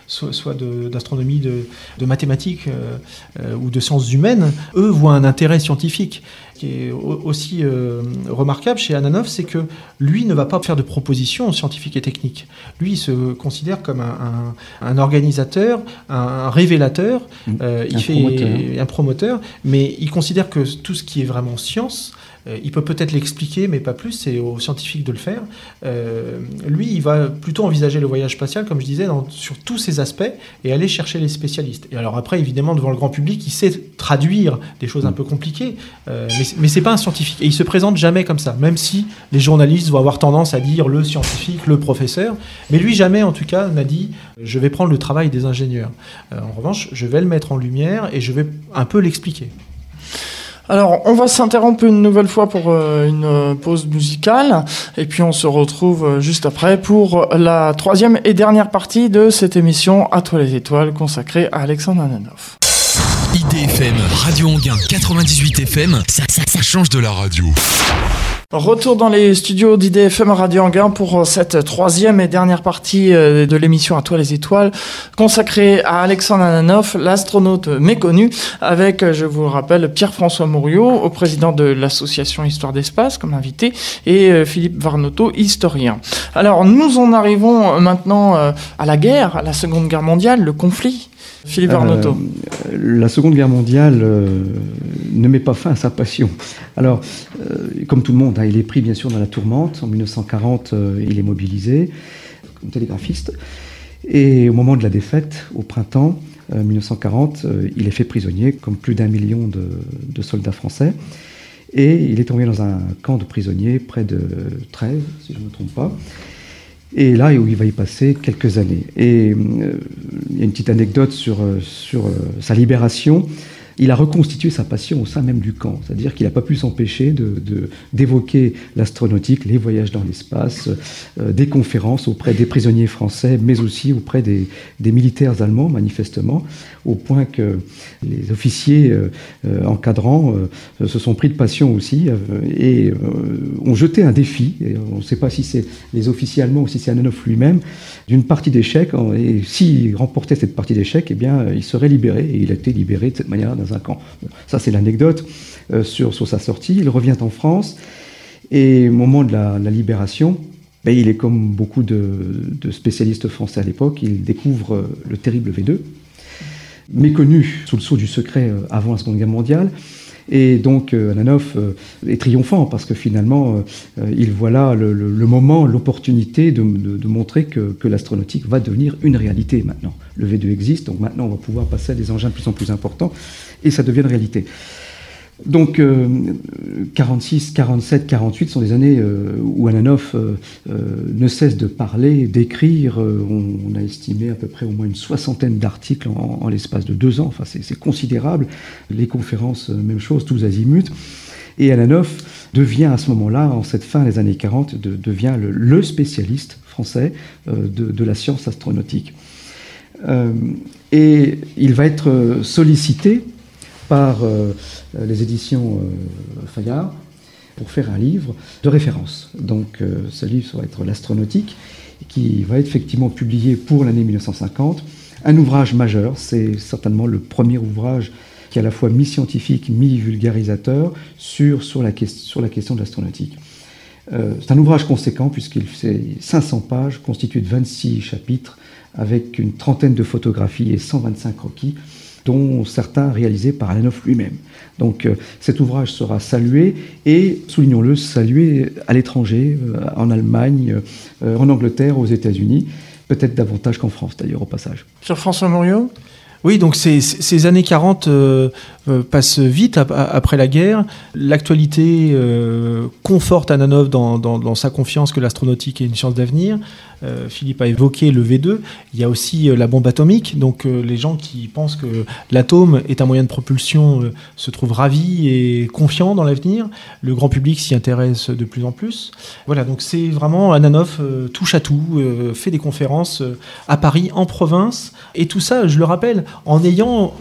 soit, soit d'astronomie, de, de, mathématiques euh, ou de sciences humaines, eux voient un intérêt scientifique qui est aussi euh, remarquable chez Ananov, c'est que lui ne va pas faire de propositions scientifiques et techniques. Lui, il se considère comme un, organisateur, un, révélateur, mmh. euh, il fait un promoteur, mais il considère que tout ce qui est vraiment science, il peut peut-être l'expliquer, mais pas plus, c'est aux scientifiques de le faire. Euh, lui, il va plutôt envisager le voyage spatial, comme je disais, sur tous ses aspects et aller chercher les spécialistes. Et alors après, évidemment, devant le grand public, il sait traduire des choses un peu compliquées, euh, mais, mais c'est pas un scientifique. Et il se présente jamais comme ça, même si les journalistes vont avoir tendance à dire le scientifique, le professeur. Mais lui, jamais, en tout cas, n'a dit je vais prendre le travail des ingénieurs. en revanche, je vais le mettre en lumière et je vais un peu l'expliquer. Alors, on va s'interrompre une nouvelle fois pour euh, une euh, pause musicale, et puis on se retrouve euh, juste après pour la troisième et dernière partie de cette émission À toi les étoiles consacrée à Alexandre IDFM, Radio Anguin 98 FM, ça, ça change de la radio. Retour dans les studios d'IDFM Radio Anguin pour cette troisième et dernière partie euh, de l'émission À toi les étoiles, consacrée à Alexandre Ananoff, l'astronaute méconnu, avec, je vous le rappelle, Pierre-François Mouriot, au président de l'association Histoire d'Espace comme invité, et euh, Philippe Varnoto, historien. Alors, nous en arrivons maintenant euh, à la guerre, à la Seconde Guerre mondiale, le conflit. Philippe Arnotto. Euh, la Seconde Guerre mondiale euh, ne met pas fin à sa passion. Alors, euh, comme tout le monde, hein, il est pris bien sûr dans la tourmente. En 1940, il est mobilisé comme télégraphiste. Et au moment de la défaite, au printemps 1940, il est fait prisonnier, comme plus d'un million de, soldats français. Et il est tombé dans un camp de prisonniers près de Trèves, si je ne me trompe pas. Et là, où il va y passer quelques années. Et euh, il y a une petite anecdote sur, euh, euh, sa libération il a reconstitué sa passion au sein même du camp. C'est-à-dire qu'il n'a pas pu s'empêcher d'évoquer de, l'astronautique, les voyages dans l'espace, euh, des conférences auprès des prisonniers français, mais aussi auprès des, militaires allemands, manifestement, au point que les officiers euh, euh, encadrants se sont pris de passion aussi et ont jeté un défi. on ne sait pas si c'est les officiers allemands ou si c'est Ananoff lui-même, d'une partie d'échecs. Et s'il remportait cette partie d'échecs, eh bien, il serait libéré. Et il a été libéré de cette manière ça, c'est l'anecdote euh, sur, sur sa sortie. Il revient en France et au moment de la, libération, ben, il est comme beaucoup de, spécialistes français à l'époque, il découvre euh, le terrible V2, méconnu sous le sceau du secret euh, avant la Seconde Guerre mondiale. Et donc Ananoff est triomphant parce que finalement, il voit là le, moment, l'opportunité de, montrer que, que l'astronautique va devenir une réalité maintenant. Le V2 existe, donc maintenant on va pouvoir passer à des engins de plus en plus importants et ça devient une réalité. Donc 46, 47, 48 sont des années euh, où Ananoff euh, euh, ne cesse de parler, d'écrire. On, a estimé à peu près au moins une soixantaine d'articles en, l'espace de deux ans. Enfin, c'est considérable. Les conférences, même chose, tous azimuts. Et Ananoff devient à ce moment-là, en cette fin des années 40, devient le, spécialiste français de, la science astronautique. et il va être sollicité par euh, les éditions euh, Fayard pour faire un livre de référence. Donc euh, ce livre va être l'astronautique, qui va être effectivement publié pour l'année 1950. Un ouvrage majeur, c'est certainement le premier ouvrage qui est à la fois mi-scientifique, mi-vulgarisateur sur, la question de l'astronautique. c'est un ouvrage conséquent puisqu'il fait 500 pages, constitué de 26 chapitres, avec une trentaine de photographies et 125 croquis dont certains réalisés par Alanov lui-même. Donc euh, cet ouvrage sera salué et, soulignons-le, salué à l'étranger, euh, en Allemagne, euh, en Angleterre, aux États-Unis, peut-être davantage qu'en France d'ailleurs au passage. Sur François Morio oui, donc ces, années 40 euh, euh, passent vite après la guerre. L'actualité conforte Ananov dans, dans, sa confiance que l'astronautique est une science d'avenir. Philippe a évoqué le V2. Il y a aussi la bombe atomique. Donc les gens qui pensent que l'atome est un moyen de propulsion se trouvent ravis et confiants dans l'avenir. Le grand public s'y intéresse de plus en plus. Voilà, donc c'est vraiment Ananov touche à tout, fait des conférences à Paris, en province. Et tout ça, je le rappelle, en ayant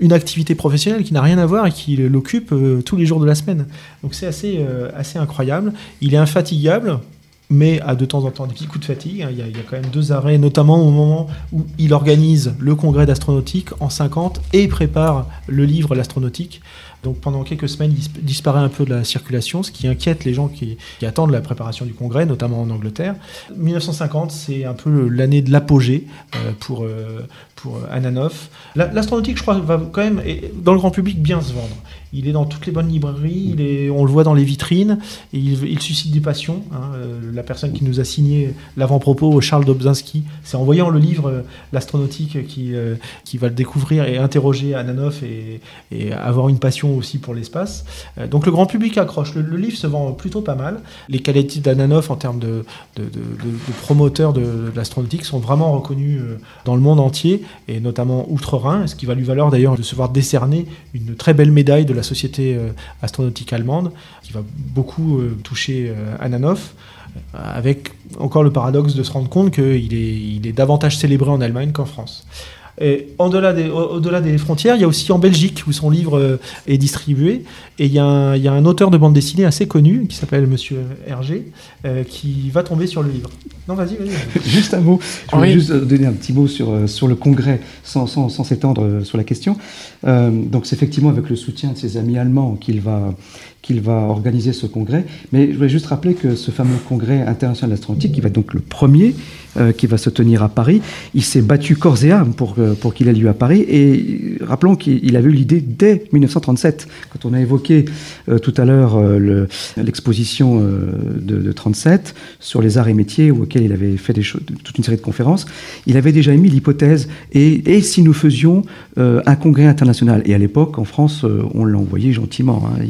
une activité professionnelle qui n'a rien à voir et qui l'occupe euh, tous les jours de la semaine. Donc c'est assez, euh, assez incroyable. Il est infatigable, mais a de temps en temps des petits coups de fatigue. Hein. Il y, a, il y, a, quand même deux arrêts, notamment au moment où il organise le congrès d'astronautique en 50 et prépare le livre L'astronautique. Donc pendant quelques semaines, il disparaît un peu de la circulation, ce qui inquiète les gens qui, attendent la préparation du congrès, notamment en Angleterre. 1950, c'est un peu l'année de l'apogée euh, pour, euh, pour Ananoff. L'astronautique, je crois, va quand même, dans le grand public, bien se vendre. Il est dans toutes les bonnes librairies, il est, on le voit dans les vitrines, et il, suscite des passions. Hein. Euh, la personne qui nous a signé l'avant-propos, Charles Dobzynski, c'est en voyant le livre L'astronautique qui, qui va le découvrir et interroger Ananoff et, et avoir une passion aussi pour l'espace. Euh, donc le grand public accroche. Le, livre se vend plutôt pas mal. Les qualités d'Ananoff en termes de, de, promoteur de, l'astronautique sont vraiment reconnues euh, dans le monde entier, et notamment outre-Rhin, ce qui va lui valoir d'ailleurs de se voir décerner une très belle médaille de la Société euh, astronautique allemande, qui va beaucoup toucher Ananoff avec encore le paradoxe de se rendre compte qu'il est, il est davantage célébré en Allemagne qu'en France. Et au-delà des, au-delà des frontières, il y a aussi en Belgique où son livre euh, est distribué. Et il y, a un, il y, a un, auteur de bande dessinée assez connu qui s'appelle Monsieur Hergé euh, qui va tomber sur le livre. Non, vas-y, vas-y. (laughs) juste un mot. Je voulais juste donner un petit mot sur, euh, sur le congrès sans, sans, sans s'étendre sur la question. donc c'est effectivement avec le soutien de ses amis allemands qu'il va, qu'il va organiser ce congrès. Mais je voulais juste rappeler que ce fameux congrès international d'astronautique, qui va être donc le premier, euh, qui va se tenir à Paris, il s'est battu corps et âme pour, euh, pour qu'il ait lieu à Paris. Et rappelons qu'il avait eu l'idée dès 1937, quand on a évoqué euh, tout à l'heure l'exposition de, de, 37 sur les arts et métiers, auquel il avait fait toute une série de conférences. Il avait déjà émis l'hypothèse, et, et, si nous faisions un congrès international? Et à l'époque, en France, on l'a envoyé gentiment. Hein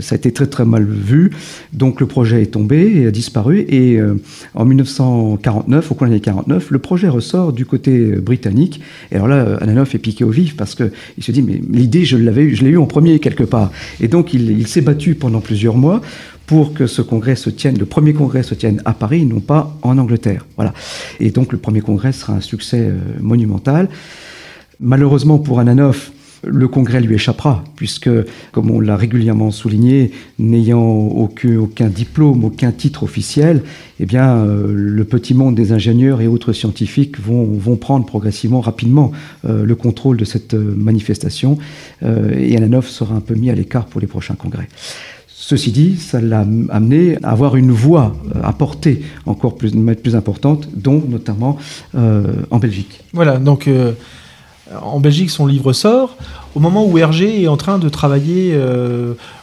ça a été très très mal vu. Donc le projet est tombé et a disparu. Et euh, en 1949, au coin de l'année 49, le projet ressort du côté britannique. Et alors là, Ananoff est piqué au vif parce qu'il se dit mais l'idée je l'avais, je l'ai eu en premier quelque part. Et donc il, s'est battu pendant plusieurs mois pour que ce congrès se tienne, le premier congrès se tienne à Paris, non pas en Angleterre. Voilà. Et donc le premier congrès sera un succès euh, monumental. Malheureusement pour Ananoff, le Congrès lui échappera, puisque, comme on l'a régulièrement souligné, n'ayant aucun, diplôme, aucun titre officiel, eh bien, euh, le petit monde des ingénieurs et autres scientifiques vont, prendre progressivement, rapidement, euh, le contrôle de cette euh, manifestation, et Alanov sera un peu mis à l'écart pour les prochains congrès. Ceci dit, ça l'a amené à avoir une voix à porter encore plus, plus importante, dont notamment en Belgique. Voilà, donc en Belgique, son livre sort. au moment où Hergé est en train de travailler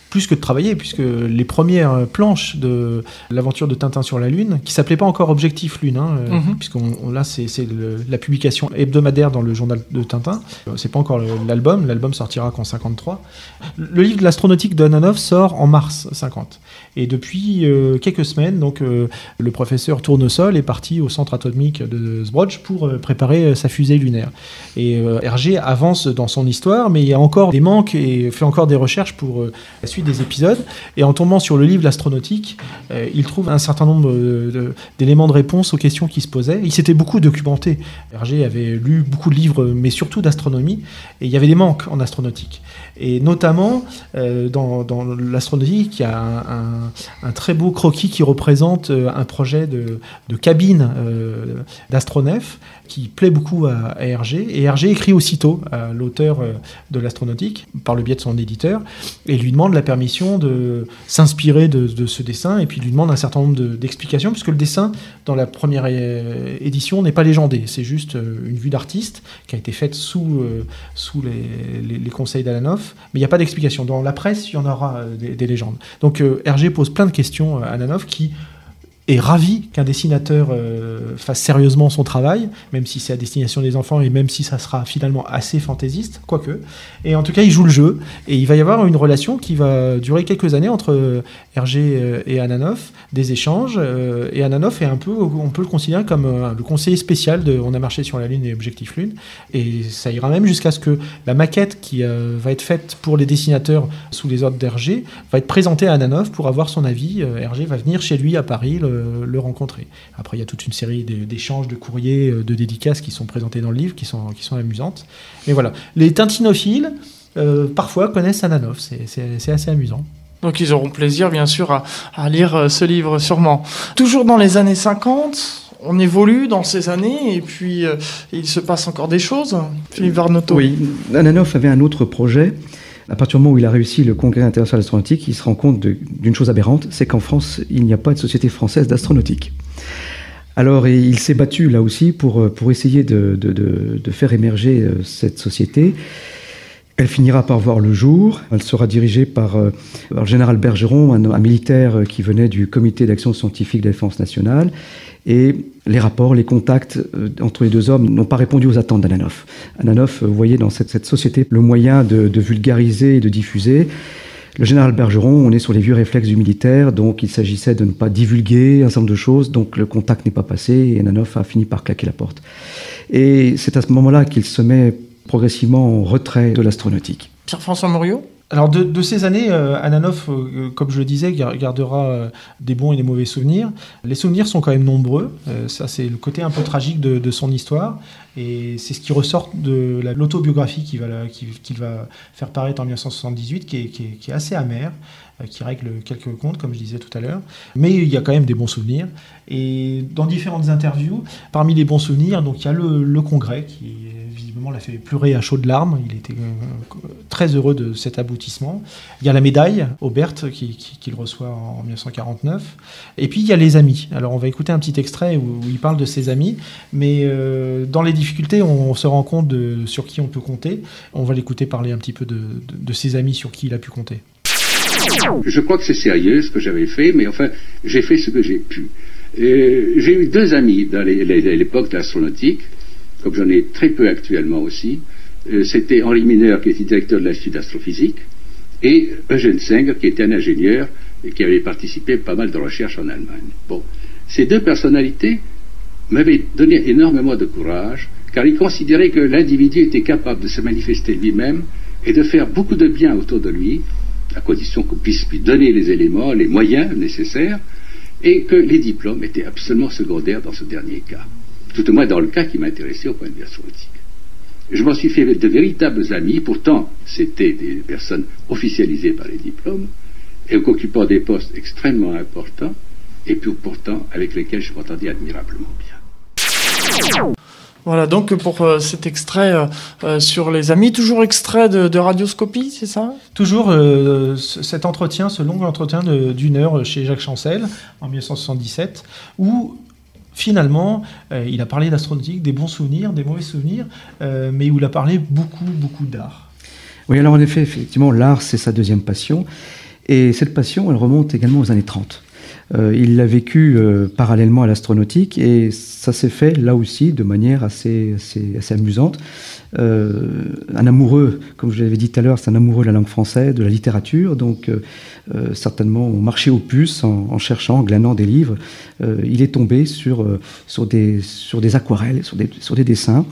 plus que de travailler, puisque les premières planches de l'aventure de Tintin sur la Lune, qui s'appelait pas encore Objectif Lune, hein, Mhm. puisqu'on là c'est la publication hebdomadaire dans le journal de Tintin. Euh, C'est pas encore l'album, l'album sortira qu'en 53. Le livre de l'astronautique de Ananov sort en mars 50. Et depuis euh, quelques semaines, donc euh, le professeur Tournesol est parti au centre atomique de Zbrodj pour euh, préparer euh, sa fusée lunaire. Et euh, Hergé avance dans son histoire, mais il y a encore des manques et fait encore des recherches pour euh, la suite des épisodes. Et en tombant sur le livre L'astronautique, euh, il trouve un certain nombre de- de- d'éléments de réponse aux questions qui se posaient. Il s'était beaucoup documenté. Hergé avait lu beaucoup de livres, mais surtout d'astronomie, et il y avait des manques en astronautique. Et notamment, euh, dans, l'astronautique, il y a un, très beau croquis qui représente euh, un projet de, cabine euh, d'astronef qui plaît beaucoup à, Hergé. Et Hergé écrit aussitôt à l'auteur de l'astronautique, par le biais de son éditeur, et lui demande la permission de s'inspirer de, ce dessin, et puis lui demande un certain nombre de- d'explications, puisque le dessin, dans la première édition, n'est pas légendé. C'est juste une vue d'artiste qui a été faite sous, sous les, les- les conseils d'Alanov, mais il n'y a pas d'explication. Dans la presse, il y en aura euh, des, des légendes. Donc euh, Hergé pose plein de questions à Alanov qui est ravi qu'un dessinateur euh, fasse sérieusement son travail, même si c'est à destination des enfants et même si ça sera finalement assez fantaisiste, quoique. Et en tout cas, il joue le jeu et il va y avoir une relation qui va durer quelques années entre euh, Hergé euh, et Ananoff, des échanges. et Ananoff est un peu, on peut le considérer comme le conseiller spécial de On a marché sur la Lune et Objectif Lune. Et ça ira même jusqu'à ce que la maquette qui va être faite pour les dessinateurs sous les ordres d'Hergé va être présentée à Ananoff pour avoir son avis. Hergé va venir chez lui à Paris le rencontrer. Après, il y a toute une série d'échanges, de courriers, euh, de dédicaces qui sont présentés dans le livre, qui sont, qui sont amusantes. Mais voilà, les tintinophiles, euh, parfois, connaissent Ananoff. C'est- assez amusant. Donc ils auront plaisir, bien sûr, à, à lire euh, ce livre, sûrement. Toujours dans les années 50, on évolue dans ces années, et puis euh, il se passe encore des choses. Philippe Varnoto. Oui, Ananoff avait un autre projet. À partir du moment où il a réussi le congrès international d'astronautique, il se rend compte d'une chose aberrante, c'est qu'en France, il n'y a pas de société française d'astronautique. Alors, il s'est battu là aussi pour, euh, pour essayer de, de- de- de faire émerger euh, cette société. Elle finira par voir le jour. Elle sera dirigée par, euh, le général Bergeron, un, militaire euh, qui venait du comité d'action scientifique de la défense nationale. Et les rapports, les contacts euh, entre les deux hommes n'ont pas répondu aux attentes d'Ananoff. Ananoff euh, voyait dans cette, société le moyen de, de vulgariser et de diffuser. Le général Bergeron, on est sur les vieux réflexes du militaire, donc il s'agissait de ne pas divulguer un certain nombre de choses, donc le contact n'est pas passé et Ananoff a fini par claquer la porte. Et c'est à ce moment-là qu'il se met progressivement en retrait de l'astronautique. Pierre-François Morio Alors de, de ces années, euh, Ananoff, euh, comme je le disais, gar- gardera euh, des bons et des mauvais souvenirs. Les souvenirs sont quand même nombreux. Euh, ça, c'est le côté un peu tragique de, de son histoire. Et c'est ce qui ressort de la- l'autobiographie qu'il va, la- faire paraître en 1978, qui est, qui est- qui est assez amère, euh, qui règle quelques comptes, comme je disais tout à l'heure. Mais il y a quand même des bons souvenirs. Et dans différentes interviews, parmi les bons souvenirs, donc il y a le, le congrès qui visiblement l'a fait pleurer à chaudes larmes. Il était euh, très heureux de cet aboutissement. Il y a la médaille Aubert qui- qui- qu'il reçoit en 1949. Et puis il y a les amis. Alors on va écouter un petit extrait où, il parle de ses amis, mais euh, dans les difficultés, on, se rend compte sur qui on peut compter. On va l'écouter parler un petit peu de, ses amis sur qui il a pu compter. Je crois que c'est sérieux ce que j'avais fait, mais enfin, j'ai fait ce que j'ai pu. Euh, j'ai eu deux amis dans l'époque de l'astronautique, comme j'en ai très peu actuellement aussi. Euh, C'était Henri Mineur, qui était directeur de l'Institut d'astrophysique, et Eugène Singer, qui était un ingénieur et qui avait participé à pas mal de recherches en Allemagne. Bon, ces deux personnalités m'avaient donné énormément de courage, car ils considéraient que l'individu était capable de se manifester lui-même et de faire beaucoup de bien autour de lui, à condition qu'on puisse lui donner les éléments, les moyens nécessaires, et que les diplômes étaient absolument secondaires dans ce dernier cas. Tout au moins dans le cas qui m'intéressait au point de vue astronautique. Je m'en suis fait de véritables amis, pourtant c'était des personnes officialisées par les diplômes, et occupant des postes extrêmement importants, et puis pourtant avec lesquels je m'entendais admirablement bien. Voilà donc pour euh, cet extrait euh, euh, sur les amis, toujours extrait de, de Radioscopie, c'est ça? Toujours euh, ce- cet entretien, ce long entretien d'une heure chez Jacques Chancel en 1977, où finalement euh, il a parlé d'astronautique, des bons souvenirs, des mauvais souvenirs, euh, mais où il a parlé beaucoup, beaucoup d'art. Oui, alors en effet, effectivement, l'art, c'est sa deuxième passion. Et cette passion, elle remonte également aux années 30. Euh, il l'a vécu parallèlement à l'astronautique et ça s'est fait là aussi de manière assez, assez, amusante. Euh, un amoureux, comme je l'avais dit tout à l'heure, c'est un amoureux de la langue française, de la littérature, donc certainement au marché aux puces en, cherchant, en glanant des livres, il est tombé sur, des, aquarelles, sur des, dessins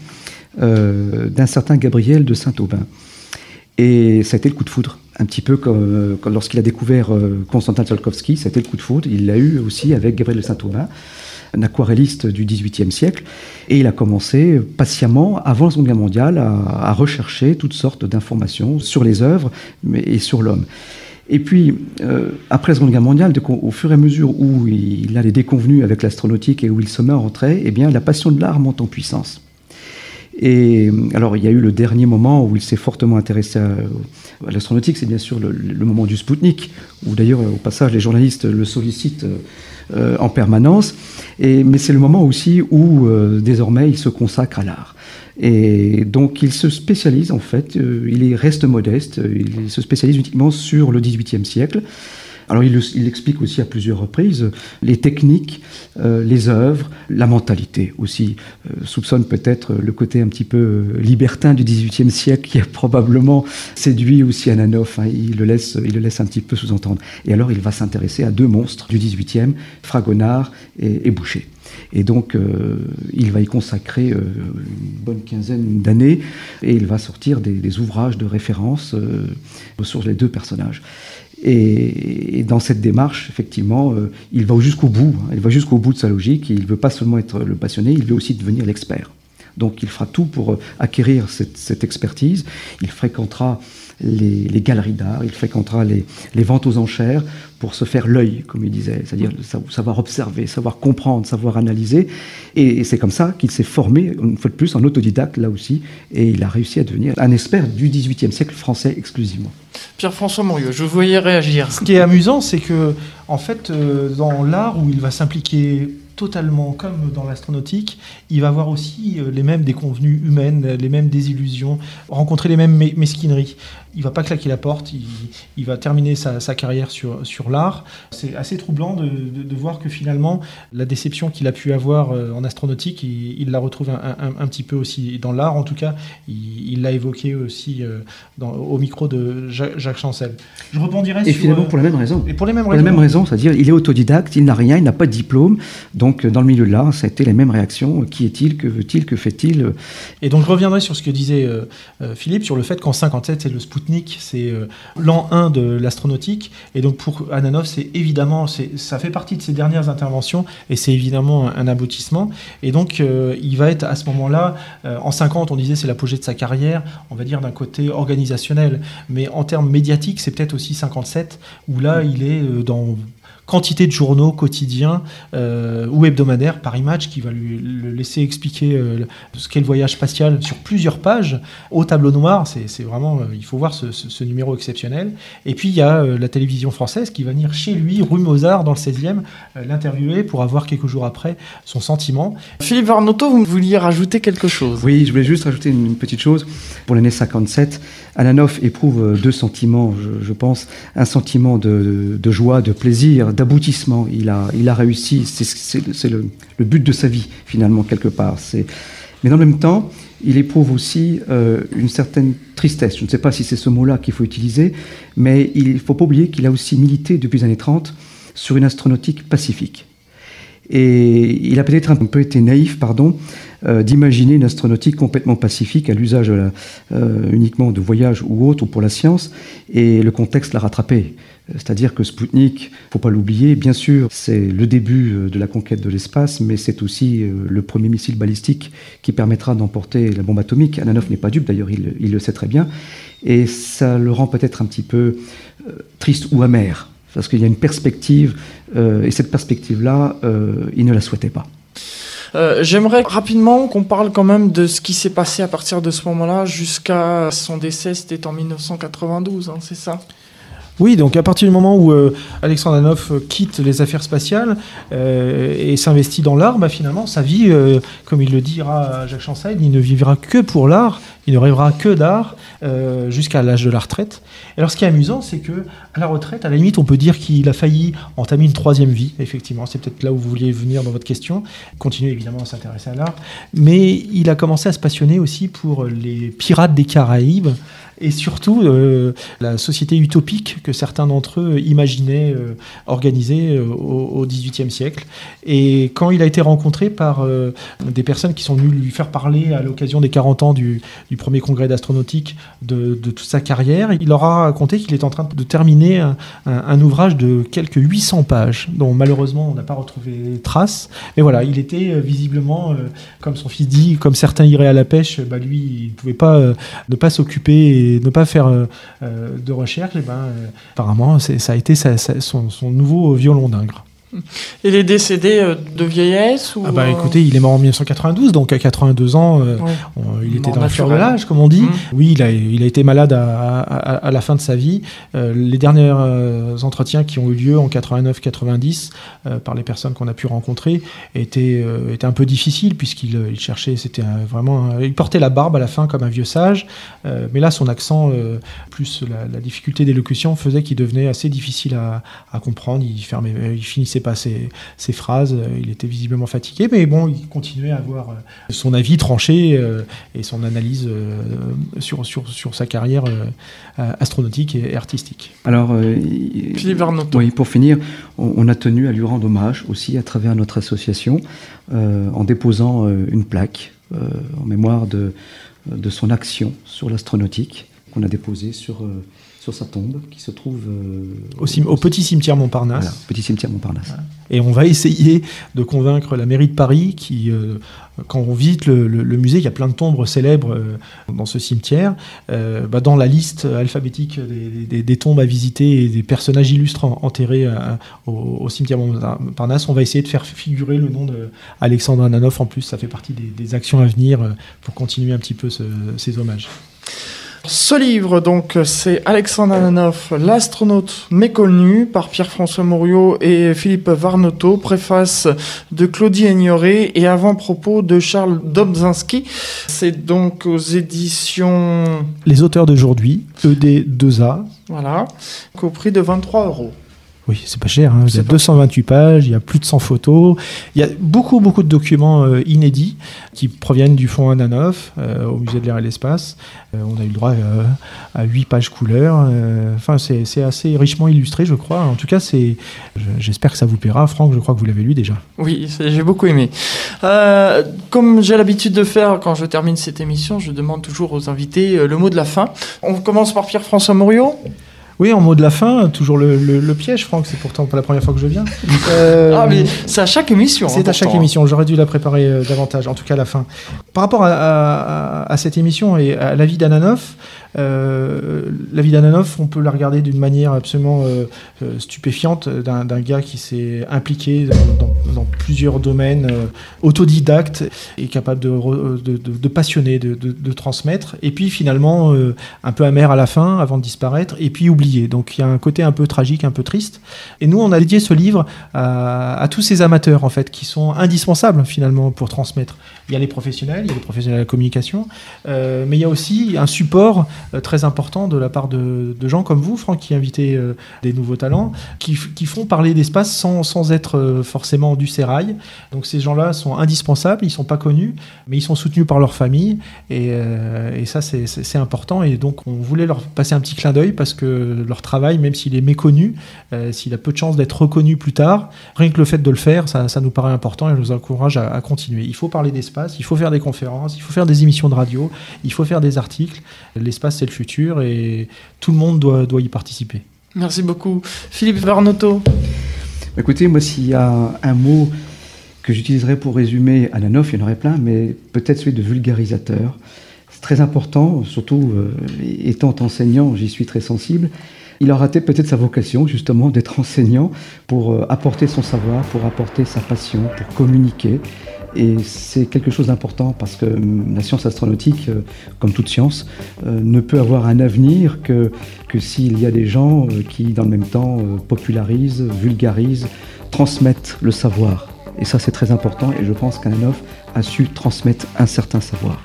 d'un certain Gabriel de Saint-Aubin. Et ça a été le coup de foudre. Un petit peu comme, euh, lorsqu'il a découvert euh, Constantin Tsiolkovsky, ça a été le coup de foudre. Il l'a eu aussi avec Gabriel de Saint-Aubin, un aquarelliste du XVIIIe siècle. Et il a commencé patiemment, avant la Seconde Guerre mondiale, à, rechercher toutes sortes d'informations sur les œuvres et sur l'homme. Et puis, euh, après la Seconde Guerre mondiale, au fur et à mesure où il a les déconvenus avec l'astronautique et où il se met à rentrer, eh bien, la passion de l'art monte en puissance. Et alors, il y a eu le dernier moment où il s'est fortement intéressé à, l'astronautique, c'est bien sûr le, moment du Spoutnik, où d'ailleurs, au passage, les journalistes le sollicitent euh, en permanence. Et, mais c'est le moment aussi où, euh, désormais, il se consacre à l'art. Et donc, il se spécialise, en fait, euh, il reste modeste, il se spécialise uniquement sur le XVIIIe siècle. Alors il, il, explique aussi à plusieurs reprises les techniques, euh, les œuvres, la mentalité aussi. Euh, soupçonne peut-être le côté un petit peu euh, libertin du XVIIIe siècle qui a probablement séduit aussi Ananoff. Hein. il, le laisse, il le laisse un petit peu sous-entendre. Et alors il va s'intéresser à deux monstres du XVIIIe, Fragonard et, Boucher. Et donc, il va y consacrer une bonne quinzaine d'années et il va sortir des, des ouvrages de référence sur les deux personnages. Et, dans cette démarche, effectivement, euh, il va jusqu'au bout. Hein. il va jusqu'au bout de sa logique. il ne veut pas seulement être le passionné, il veut aussi devenir l'expert. Donc il fera tout pour euh, acquérir cette, expertise. Il fréquentera les, galeries d'art, il fréquentera les, ventes aux enchères pour se faire l'œil, comme il disait, c'est-à-dire savoir observer, savoir comprendre, savoir analyser. Et, c'est comme ça qu'il s'est formé, une fois de plus, en autodidacte, là aussi, et il a réussi à devenir un expert du XVIIIe siècle français exclusivement. Pierre-François Mourieux, je vous voyais réagir. Ce qui est amusant, c'est que, en fait, euh, dans l'art où il va s'impliquer totalement comme dans l'astronautique, il va avoir aussi euh, les mêmes déconvenues humaines, les mêmes désillusions, rencontrer les mêmes mesquineries il va pas claquer la porte, il, va terminer sa, carrière sur, sur l'art. C'est assez troublant de, voir que finalement, la déception qu'il a pu avoir euh, en astronautique, il, la retrouve un, petit peu aussi dans l'art. En tout cas, il l'a évoqué aussi euh, dans, au micro de Jacques, Chancel. Je rebondirai et finalement, pour la même raison. Et pour les mêmes pour raisons. la même raison, c'est-à-dire il est autodidacte, il n'a rien, il n'a pas de diplôme. Donc, dans le milieu de l'art, ça a été les mêmes réactions. Qui est-il Que veut-il Que fait-il Et donc, je reviendrai sur ce que disait euh, Philippe sur le fait qu'en 57, c'est le Sputnik c'est euh, l'an 1 de l'astronautique. Et donc pour Ananov, c'est évidemment, ça fait partie de ses dernières interventions et c'est évidemment un, aboutissement. Et donc euh, il va être à ce moment-là, euh, en 50, on disait c'est l'apogée de sa carrière, on va dire d'un côté organisationnel. Mais en termes médiatiques, c'est peut-être aussi 57, où là il est dans quantité de journaux quotidiens euh, ou hebdomadaires, Paris Match, qui va lui le laisser expliquer euh, ce qu'est le voyage spatial sur plusieurs pages au tableau noir. C'est vraiment, euh, il faut voir ce, numéro exceptionnel. Et puis il y a la télévision française qui va venir chez lui, rue Mozart, dans le 16e, l'interviewer pour avoir quelques jours après son sentiment. Philippe Varnoto, vous vouliez rajouter quelque chose? Oui, je voulais juste rajouter une, petite chose. Pour l'année 57, Alanov éprouve deux sentiments, je, pense. Un sentiment de, de joie, de plaisir, d'aboutissement. Il a, il a réussi. C'est le, but de sa vie, finalement, quelque part. Mais dans le même temps, il éprouve aussi euh, une certaine tristesse. Je ne sais pas si c'est ce mot-là qu'il faut utiliser, mais il ne faut pas oublier qu'il a aussi milité depuis les années 30 sur une astronautique pacifique. Et il a peut-être un peu été naïf, pardon, euh, d'imaginer une astronautique complètement pacifique à l'usage euh, uniquement de voyages ou autres ou pour la science, et le contexte l'a rattrapé. C'est-à-dire que Sputnik, faut pas l'oublier, bien sûr, c'est le début euh, de la conquête de l'espace, mais c'est aussi le premier missile balistique qui permettra d'emporter la bombe atomique. Ananov n'est pas dupe, d'ailleurs, il, le sait très bien, et ça le rend peut-être un petit peu triste ou amer parce qu'il y a une perspective, euh, et cette perspective-là, euh, il ne la souhaitait pas. Euh, j'aimerais rapidement qu'on parle quand même de ce qui s'est passé à partir de ce moment-là jusqu'à son décès, c'était en 1992, hein, c'est ça? Oui, donc à partir du moment où euh, Alexandre Anov euh, quitte les affaires spatiales euh, et s'investit dans l'art, bah, finalement, sa vie, comme il le dira à Jacques Chancel, il ne vivra que pour l'art, il ne rêvera que d'art jusqu'à l'âge de la retraite. Et alors, ce qui est amusant, c'est que à la retraite, à la limite, on peut dire qu'il a failli entamer une troisième vie. Effectivement, c'est peut-être là où vous vouliez venir dans votre question. Continuer évidemment à s'intéresser à l'art, mais il a commencé à se passionner aussi pour les pirates des Caraïbes et surtout euh, la société utopique que certains d'entre eux imaginaient euh, organiser euh, au XVIIIe siècle. Et quand il a été rencontré par des personnes qui sont venues lui faire parler à l'occasion des 40 ans du, premier congrès d'astronautique de, toute sa carrière, il leur a raconté qu'il est en train de terminer un, ouvrage de quelques 800 pages, dont malheureusement on n'a pas retrouvé trace. Mais voilà, il était visiblement, comme son fils dit, comme certains iraient à la pêche, bah lui, il ne pouvait pas ne pas s'occuper et ne pas faire euh, euh, de recherche. Et ben, euh, apparemment, ça a été son, son nouveau violon d'ingre. Il est décédé euh, de vieillesse ou Ah bah euh, écoutez, il est mort en 1992, donc à 82 ans, euh, ouais. on- il était dans la fleur de naturelle. l'âge, comme on dit. Mm. Oui, il a, il a été malade à, à- à la fin de sa vie. Euh, les derniers euh, entretiens qui ont eu lieu en 89-90 euh, par les personnes qu'on a pu rencontrer étaient, étaient un peu difficiles puisqu'il il cherchait, c'était vraiment, un- il portait la barbe à la fin comme un vieux sage, mais là son accent plus la, la difficulté d'élocution faisait qu'il devenait assez difficile à, à comprendre. Il fermait, il finissait pas ses, ses phrases. euh, Il était visiblement fatigué, mais bon, il continuait à avoir euh, son avis tranché euh, et son analyse euh, sur, sur, sur sa carrière astronautique et, artistique. Alors, euh, il- Philippe oui, pour finir, on, on a tenu à lui rendre hommage aussi à travers notre association euh, en déposant euh, une plaque euh, en mémoire de, de son action sur l'astronautique qu'on a déposée sur, euh, sur sa tombe qui se trouve euh, Au, cim- au petit cimetière Montparnasse. voilà, petit cimetière Montparnasse. Et on va essayer de convaincre la mairie de Paris qui, euh, quand on visite le, le- le musée, il y a plein de tombes célèbres euh, dans ce cimetière. Bah, dans la liste alphabétique des, des- des tombes à visiter et des personnages illustres en- enterrés au, au cimetière Montparnasse, on va essayer de faire figurer le nom d'Alexandre Ananoff en plus. Ça fait partie des, des actions à venir pour continuer un petit peu ce- ces hommages. Ce livre, donc, c'est Alexandre Ananoff, l'astronaute méconnu, par Pierre-François Mouriot et Philippe Varnoto, préface de Claudie Ignoré et avant-propos de Charles Dobzinski. C'est donc aux éditions, Les auteurs d'aujourd'hui, E ED2A, voilà, au prix de 23 euros. Oui, c'est pas cher. Hein. Il y C'est a pas- 228 pages, il y a plus de 100 photos. Il y a beaucoup, beaucoup de documents euh, inédits qui proviennent du fonds Ananoff euh, au musée de l'air et l'espace. Euh, on a eu le droit euh, à 8 pages couleurs. Enfin, c'est assez richement illustré, je crois. En tout cas, c'est. j'espère que ça vous plaira. Franck, je crois que vous l'avez lu déjà. Oui, j'ai beaucoup aimé. Comme j'ai l'habitude de faire quand je termine cette émission, je demande toujours aux invités le mot de la fin. On commence par Pierre-François Mouriot. Oui, en mot de la fin, toujours le, le- le piège, Franck. C'est pourtant pas la première fois que je viens. Euh, (laughs) Ah, mais c'est à chaque émission. C'est hein, à chaque pourtant. émission. J'aurais dû la préparer euh, davantage, en tout cas à la fin. Par rapport à, à- à cette émission et à la vie d'Ananoff, la vie d'Ananoff, on peut la regarder d'une manière absolument euh, euh, stupéfiante d'un gars qui s'est impliqué dans, plusieurs domaines, euh, autodidacte et capable de, de, passionner, de, transmettre. Et puis finalement, euh, un peu amer à la fin avant de disparaître, et puis oublié. Donc il y a un côté un peu tragique, un peu triste. Et nous, on a dédié ce livre à, à tous ces amateurs, en fait, qui sont indispensables finalement pour transmettre. Il y a les professionnels, il y a les professionnels de la communication, euh, mais il y a aussi un support euh, très important de la part de, gens comme vous, Franck, qui invitez euh, des nouveaux talents, qui, qui font parler d'espace sans, sans être forcément du sérail. Donc ces gens-là sont indispensables, ils sont pas connus, mais ils sont soutenus par leur famille, et, et ça c'est- important. Et donc on voulait leur passer un petit clin d'œil parce que leur travail, même s'il est méconnu, s'il a peu de chances d'être reconnu plus tard, rien que le fait de le faire, ça, ça nous paraît important et je nous encourage à continuer. Il faut parler d'espace, il faut faire des conférences, il faut faire des émissions de radio, il faut faire des articles. L'espace, c'est le futur et tout le monde doit, doit y participer. Merci beaucoup. Philippe Varnoto. Écoutez, moi, s'il y a un mot que j'utiliserais pour résumer Ananoff, il y en aurait plein, mais peut-être celui de vulgarisateur. C'est très important, surtout euh, étant enseignant, j'y suis très sensible. Il a raté peut-être sa vocation, justement, d'être enseignant pour euh, apporter son savoir, pour apporter sa passion, pour communiquer. Et c'est quelque chose d'important parce que hum, la science astronautique, euh, comme toute science, euh, ne peut avoir un avenir que, s'il y a des gens euh, qui, dans le même temps, popularisent, vulgarisent, transmettent le savoir. Et ça, c'est très important et je pense qu'Ananov a su transmettre un certain savoir.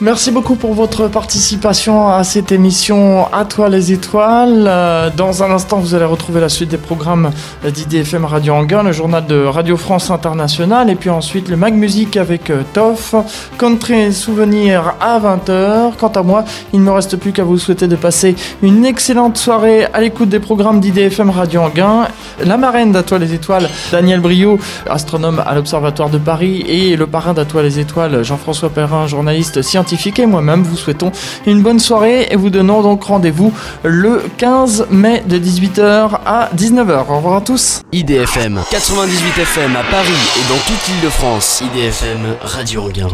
Merci beaucoup pour votre participation à cette émission À toi les étoiles. Euh, dans un instant, vous allez retrouver la suite des programmes d'IDFM Radio Anguin, le journal de Radio France Internationale, et puis ensuite le Mag Music avec euh, Toff, Country Souvenir à 20h. Quant à moi, il ne me reste plus qu'à vous souhaiter de passer une excellente soirée à l'écoute des programmes d'IDFM Radio Anguin. La marraine d'À toi les étoiles, Daniel Brio, astronome à l'Observatoire de Paris, et le parrain d'À toi les étoiles, Jean-François Perrin, journaliste et moi-même vous souhaitons une bonne soirée et vous donnons donc rendez-vous le 15 mai de 18h à 19h. Au revoir à tous. IDFM 98 FM à Paris et dans toute l'île de France. IDFM Radio Anguin.